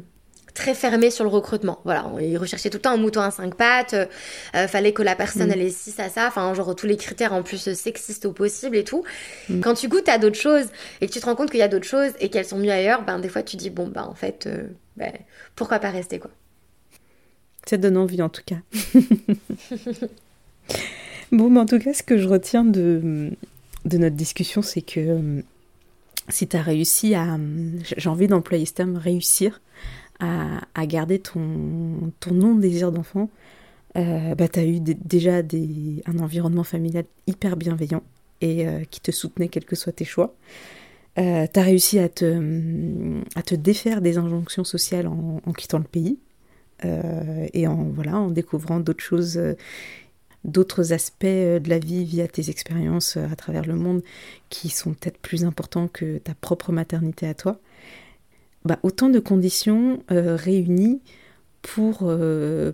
très fermés sur le recrutement. Voilà, ils recherchaient tout le temps un mouton à cinq pattes. Euh, fallait que la personne mm. elle ait ci à ça. Enfin genre tous les critères en plus sexistes au possible et tout. Mm. Quand tu goûtes à d'autres choses et que tu te rends compte qu'il y a d'autres choses et qu'elles sont mieux ailleurs, ben des fois tu dis bon ben en fait ben, pourquoi pas rester quoi.
Ça donne envie en tout cas. Bon, mais en tout cas, ce que je retiens de, de notre discussion, c'est que euh, si tu as réussi à. J'ai envie d'employer ce terme, réussir à, garder ton, ton non-désir d'enfant, euh, bah, tu as eu déjà des, un environnement familial hyper bienveillant et euh, qui te soutenait quels que soient tes choix. Euh, tu as réussi à te, à te défaire des injonctions sociales en, en quittant le pays et en, voilà, en découvrant d'autres choses d'autres aspects euh, de la vie via tes expériences euh, à travers le monde qui sont peut-être plus importants que ta propre maternité à toi, bah, autant de conditions euh, réunies pour,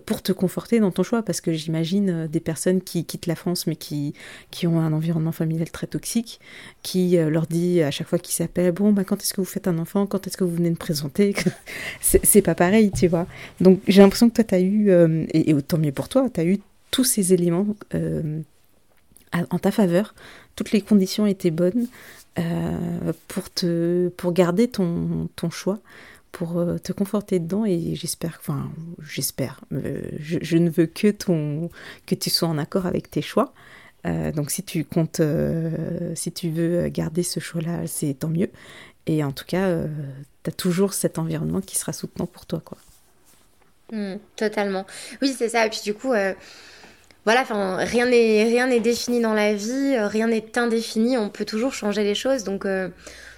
pour te conforter dans ton choix, parce que j'imagine des personnes qui quittent la France mais qui, qui ont un environnement familial très toxique, qui leur dit à chaque fois qu'ils s'appellent, bon, bah, quand est-ce que vous faites un enfant, quand est-ce que vous venez de présenter, c'est pas pareil, tu vois. Donc j'ai l'impression que toi, tu as eu, et, et, autant mieux pour toi, tu as eu tous ces éléments euh, en ta faveur. Toutes les conditions étaient bonnes euh, pour, te, pour garder ton, ton choix, pour euh, te conforter dedans et j'espère, enfin, j'espère, euh, je, ne veux que ton, que tu sois en accord avec tes choix. Donc si tu comptes, si tu veux garder ce choix-là, c'est tant mieux. Et en tout cas, tu as toujours cet environnement qui sera soutenant pour toi, quoi.
Mmh, totalement. Oui, c'est ça. Et puis du coup, voilà, enfin, rien n'est rien n'est défini dans la vie, rien n'est indéfini. On peut toujours changer les choses. Donc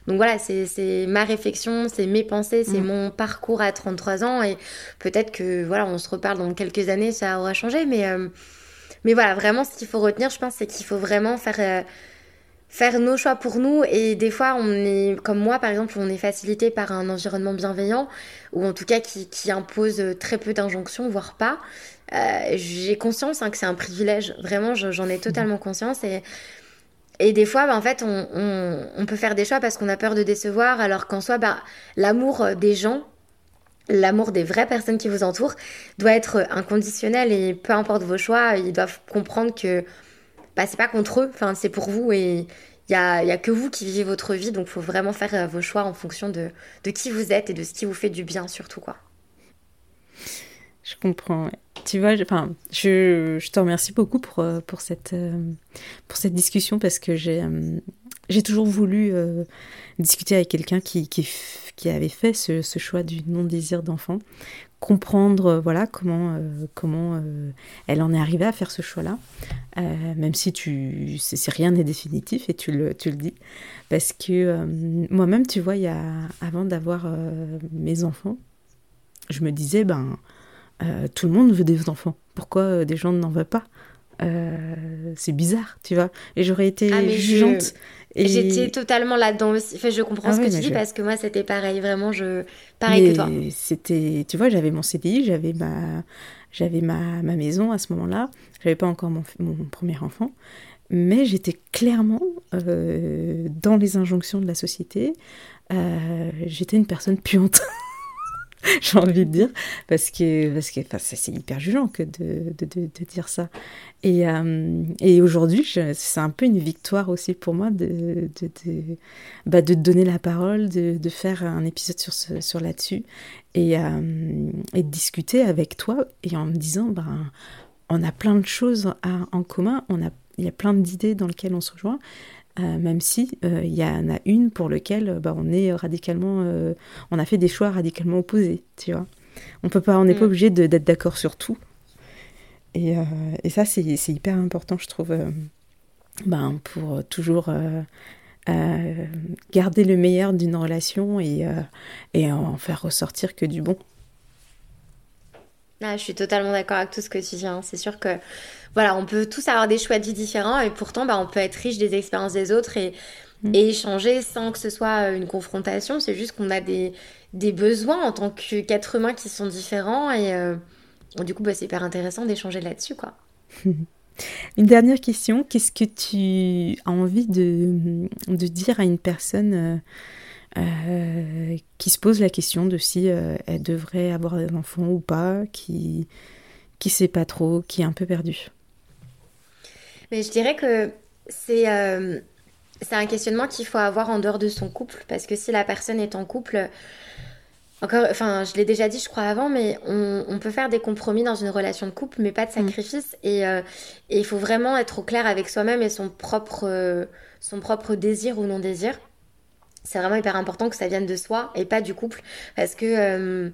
donc voilà, c'est ma réflexion, c'est mes pensées, c'est mm. mon parcours à 33 ans et peut-être que voilà, on se reparle dans quelques années, ça aura changé, mais euh, mais voilà, vraiment, ce qu'il faut retenir, je pense, c'est qu'il faut vraiment faire euh, faire nos choix pour nous et des fois on est comme moi par exemple on est facilité par un environnement bienveillant ou en tout cas qui, qui impose très peu d'injonctions voire pas euh, j'ai conscience hein, que c'est un privilège vraiment j'en ai totalement conscience et des fois, bah, en fait, on, peut faire des choix parce qu'on a peur de décevoir, alors qu'en soi, bah, l'amour des gens, l'amour des vraies personnes qui vous entourent, doit être inconditionnel et peu importe vos choix, ils doivent comprendre que bah, c'est pas contre eux, c'est pour vous et il n'y a, y a que vous qui vivez votre vie, donc il faut vraiment faire euh, vos choix en fonction de, de qui vous êtes et de ce qui vous fait du bien, surtout, quoi.
Je comprends. Tu vois, enfin, je, je, te remercie beaucoup pour, euh, pour, cette, euh, pour cette discussion parce que j'ai euh, j'ai toujours voulu discuter avec quelqu'un qui, qui, qui, avait fait ce, choix du non-désir d'enfant, comprendre voilà comment, comment elle en est arrivée à faire ce choix-là, même si tu c'est rien n'est définitif et tu le, tu le dis, parce que moi-même, tu vois, y a, avant d'avoir mes enfants, je me disais, ben euh, tout le monde veut des enfants. Pourquoi euh, des gens n'en veulent pas? Euh, C'est bizarre, tu vois. Et j'aurais été ah, jugeante.
Et... J'étais totalement là-dedans aussi. Enfin, je comprends ah ce que tu dis parce que moi, c'était pareil. Vraiment, je... pareil que toi.
C'était, tu vois, j'avais mon CDI, j'avais ma, j'avais ma, ma maison à ce moment-là. J'avais pas encore mon, mon premier enfant mais j'étais clairement dans les injonctions de la société. j'étais une personne puante. j'ai envie de dire, parce que parce que c'est hyper jugeant que de, de, de, dire ça. Et, euh, et aujourd'hui, c'est un peu une victoire aussi pour moi de, de, bah de donner la parole, de, faire un épisode sur, sur là-dessus et, euh, et de discuter avec toi et en me disant, ben, on a plein de choses en commun, on a, il y a plein d'idées dans lesquelles on se rejoint. Euh, même si euh, il y en a une pour laquelle bah, on est radicalement, euh, on a fait des choix radicalement opposés, tu vois. On peut pas, on n'est pas mm. obligé d'être d'accord sur tout. Et, et ça, c'est hyper important, je trouve, ben, pour toujours garder le meilleur d'une relation et, et en faire ressortir que du bon.
Ah, je suis totalement d'accord avec tout ce que tu dis. Hein. C'est sûr que voilà, on peut tous avoir des choix de vie différents et pourtant, bah, on peut être riche des expériences des autres et, mm. échanger sans que ce soit une confrontation. C'est juste qu'on a des, des besoins en tant qu'être humain qui sont différents et euh, du coup, bah, c'est hyper intéressant d'échanger là-dessus, quoi.
Une dernière question, qu'est-ce que tu as envie de, de dire à une personne euh, euh, qui se pose la question de si elle devrait avoir un enfant ou pas, qui qui sait pas trop, qui est un peu perdu
mais je dirais que c'est euh, c'est un questionnement qu'il faut avoir en dehors de son couple. Parce que si la personne est en couple, encore, enfin, je l'ai déjà dit, je crois avant, mais on, peut faire des compromis dans une relation de couple, mais pas de mm. sacrifice. Euh, et, il faut vraiment être au clair avec soi-même et son propre, son propre désir ou non-désir. C'est vraiment hyper important que ça vienne de soi et pas du couple. Parce que. Euh,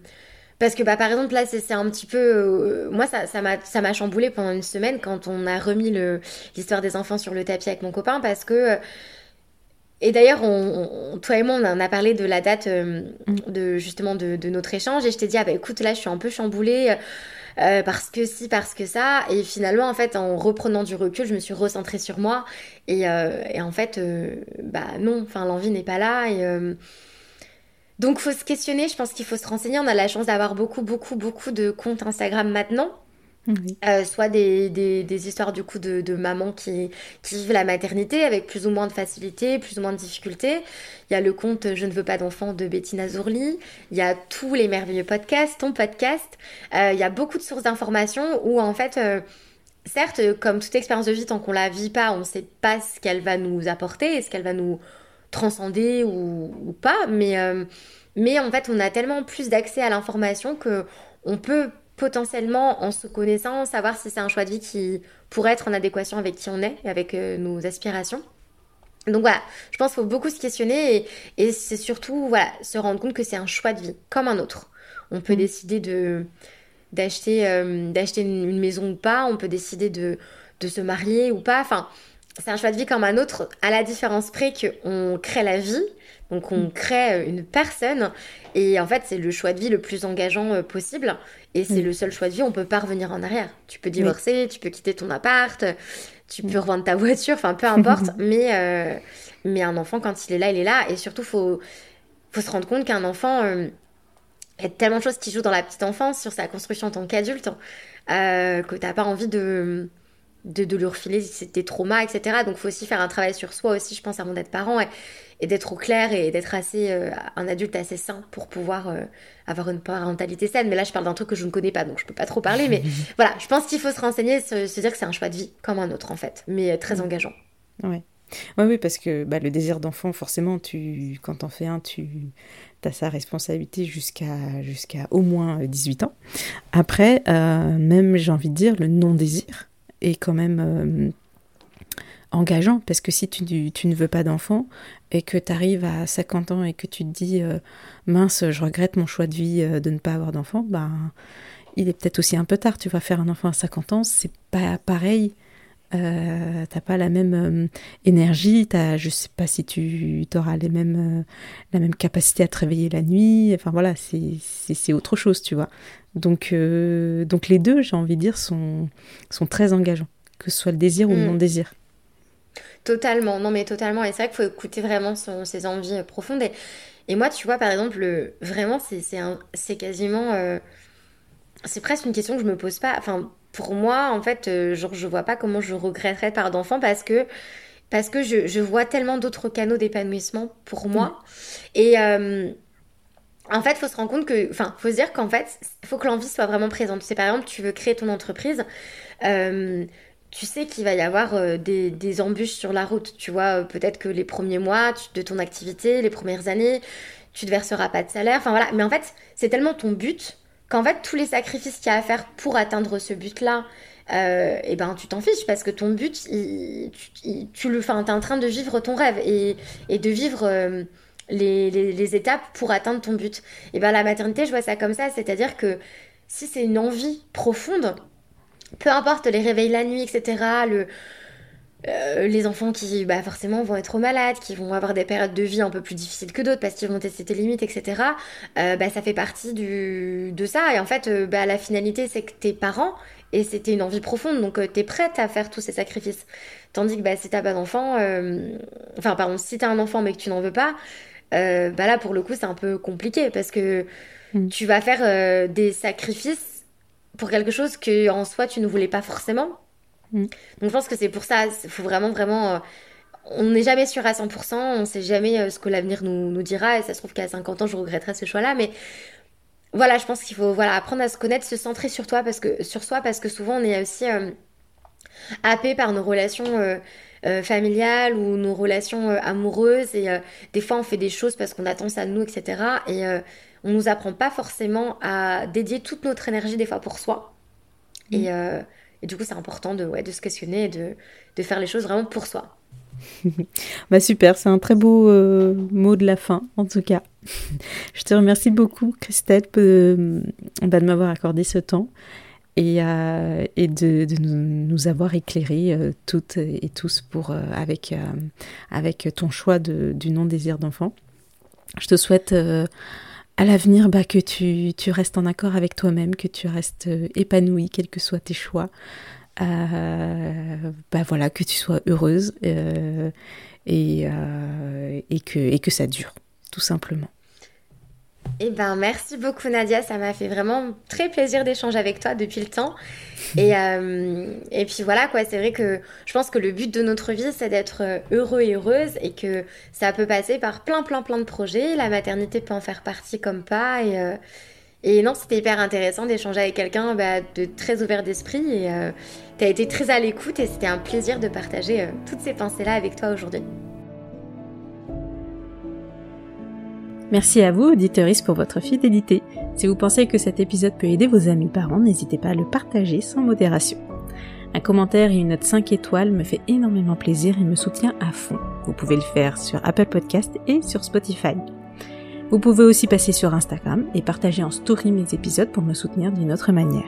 parce que bah, par exemple là c'est un petit peu euh, moi ça ça m'a ça m'a chamboulé pendant une semaine quand on a remis l'histoire des enfants sur le tapis avec mon copain parce que euh, et d'ailleurs, on, toi et moi, on en a parlé de la date euh, mm. de justement de, de, notre échange, et je t'ai dit ah bah écoute là, je suis un peu chamboulée parce que si, parce que ça, et finalement en fait, en reprenant du recul, je me suis recentrée sur moi, et, et en fait, bah non, enfin l'envie n'est pas là, et donc, faut se questionner. Je pense qu'il faut se renseigner. On a la chance d'avoir beaucoup, beaucoup, beaucoup de comptes Instagram maintenant. Euh, soit des, des, histoires du coup de, de mamans qui, qui, vivent la maternité avec plus ou moins de facilité, plus ou moins de difficultés. Il y a le compte Je ne veux pas d'enfants de Bettina Zourli. Il y a tous les merveilleux podcasts, ton podcast. Euh, il y a beaucoup de sources d'informations où en fait, euh, certes, comme toute expérience de vie, tant qu'on la vit pas, on ne sait pas ce qu'elle va nous apporter ce qu'elle va nous transcender ou, pas, mais, mais en fait, on a tellement plus d'accès à l'information que on peut potentiellement, en se connaissant, savoir si c'est un choix de vie qui pourrait être en adéquation avec qui on est et avec nos aspirations. Donc voilà, je pense qu'il faut beaucoup se questionner et, c'est surtout voilà, se rendre compte que c'est un choix de vie, comme un autre. On peut mm. décider de d'acheter euh, d'acheter une, maison ou pas, on peut décider de, de se marier ou pas. Enfin, c'est un choix de vie comme un autre, à la différence près qu'on crée la vie, donc on mm. crée euh, une personne, et en fait c'est le choix de vie le plus engageant euh, possible, et c'est mm. le seul choix de vie, on peut pas revenir en arrière. Tu peux divorcer, tu peux quitter ton appart, tu peux revendre ta voiture, enfin peu importe, mais, euh, mais un enfant, quand il est là, il est là. Et surtout, faut, faut se rendre compte qu'un enfant, euh, il y a tellement de choses qui jouent dans la petite enfance, sur sa construction en tant qu'adulte, euh, que t'as pas envie de, de, de lui refiler des traumas, etc. Donc, il faut aussi faire un travail sur soi aussi, je pense, avant d'être parent. Et, et d'être au clair et d'être assez euh, un adulte assez sain pour pouvoir euh, avoir une parentalité saine. Mais là, je parle d'un truc que je ne connais pas, donc je peux pas trop parler. Mais voilà, je pense qu'il faut se renseigner, se, dire que c'est un choix de vie comme un autre en fait, mais très engageant.
Ouais. Oui, oui, parce que bah, le désir d'enfant, forcément, tu, quand t'en fais un, tu as sa responsabilité jusqu'à jusqu'à au moins 18 ans. Après, euh, même, j'ai envie de dire, le non-désir est quand même engageant, parce que si tu, tu ne veux pas d'enfant et que tu arrives à 50 ans et que tu te dis euh, mince, je regrette mon choix de vie euh, de ne pas avoir d'enfant, ben il est peut-être aussi un peu tard. Tu vas faire un enfant à 50 ans, c'est pas pareil. Euh, t'as pas la même euh, énergie, t'as, je sais pas si tu auras les mêmes, la même capacité à te réveiller la nuit. Enfin voilà, c'est, c'est, autre chose, tu vois. Donc, donc les deux, j'ai envie de dire, sont, sont très engageants, que ce soit le désir ou le mm. non-désir.
Totalement, non mais totalement. Et c'est vrai qu'il faut écouter vraiment ses envies profondes. Et, moi, tu vois, par exemple, vraiment, c'est quasiment... Euh, c'est presque une question que je me pose pas. Enfin, pour moi, en fait, euh, genre, je vois pas comment je regretterais par d'enfant parce que parce que je, vois tellement d'autres canaux d'épanouissement pour moi. Mm. Et euh, en fait, il faut se rendre compte que, enfin, faut se dire qu'en fait, il faut que l'envie soit vraiment présente. C'est par exemple, tu veux créer ton entreprise tu sais qu'il va y avoir euh, des, embûches sur la route. Tu vois, euh, peut-être que les premiers mois de ton activité, les premières années, tu ne verseras pas de salaire. Enfin voilà, mais en fait, c'est tellement ton but qu'en fait, tous les sacrifices qu'il y a à faire pour atteindre ce but-là, euh, et ben tu t'en fiches parce que ton but, tu, le, enfin, es en train de vivre ton rêve et, de vivre les, les, étapes pour atteindre ton but. Et ben la maternité, je vois ça comme ça, c'est-à-dire que si c'est une envie profonde, peu importe les réveils la nuit, etc., le, euh, les enfants qui bah, forcément vont être malades, qui vont avoir des périodes de vie un peu plus difficiles que d'autres parce qu'ils vont tester tes limites, etc., euh, bah, ça fait partie du, de ça. Et en fait, euh, bah, la finalité, c'est que tes parents, et c'était une envie profonde, donc t'es prête à faire tous ces sacrifices. Tandis que bah, si t'as pas d'enfant, enfin pardon, si t'as un enfant mais que tu n'en veux pas, bah là pour le coup c'est un peu compliqué parce que mm. tu vas faire des sacrifices pour quelque chose que en soi tu ne voulais pas forcément. Mm. Donc je pense que c'est pour ça, il faut vraiment, vraiment... Euh, on n'est jamais sûr à 100%, on ne sait jamais euh, ce que l'avenir nous, nous, dira, et ça se trouve qu'à 50 ans, je regretterai ce choix-là, mais voilà, je pense qu'il faut voilà, apprendre à se connaître, se centrer sur, toi, parce que, sur soi, parce que souvent on est aussi euh, happé par nos relations familiales ou nos relations amoureuses, et des fois on fait des choses parce qu'on attend ça de nous, etc. Et on nous apprend pas forcément à dédier toute notre énergie des fois pour soi. Mm. Euh, et, du coup, c'est important de, ouais, de se questionner et de, de faire les choses vraiment pour soi.
bah super, c'est un très beau euh, mot de la fin en tout cas. Je te remercie beaucoup Christelle euh, bah, de m'avoir accordé ce temps et, et de, nous avoir éclairé toutes et tous pour, avec, avec ton choix du non-désir d'enfant. Je te souhaite à l'avenir bah, que tu, restes en accord avec toi-même, que tu restes euh, épanoui, quels que soient tes choix. Euh, bah voilà, que tu sois heureuse euh, et que ça dure, tout simplement.
Eh ben, merci beaucoup Nadia, ça m'a fait vraiment très plaisir d'échanger avec toi depuis le temps. Et, euh, et puis voilà, quoi, c'est vrai que je pense que le but de notre vie, c'est d'être heureux et heureuse et que ça peut passer par plein, plein, plein de projets. La maternité peut en faire partie comme pas. Et, euh, et non, c'était hyper intéressant d'échanger avec quelqu'un bah, de très ouvert d'esprit. Et euh, tu as été très à l'écoute et c'était un plaisir de partager toutes ces pensées-là avec toi aujourd'hui.
Merci à vous, auditeuristes, pour votre fidélité. Si vous pensez que cet épisode peut aider vos amis parents, n'hésitez pas à le partager sans modération. Un commentaire et une note 5 étoiles me fait énormément plaisir et me soutient à fond. Vous pouvez le faire sur Apple Podcast et sur Spotify. Vous pouvez aussi passer sur Instagram et partager en story mes épisodes pour me soutenir d'une autre manière.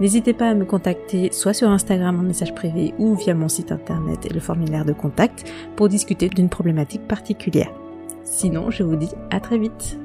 N'hésitez pas à me contacter soit sur Instagram en message privé ou via mon site internet et le formulaire de contact pour discuter d'une problématique particulière. Sinon, je vous dis à très vite.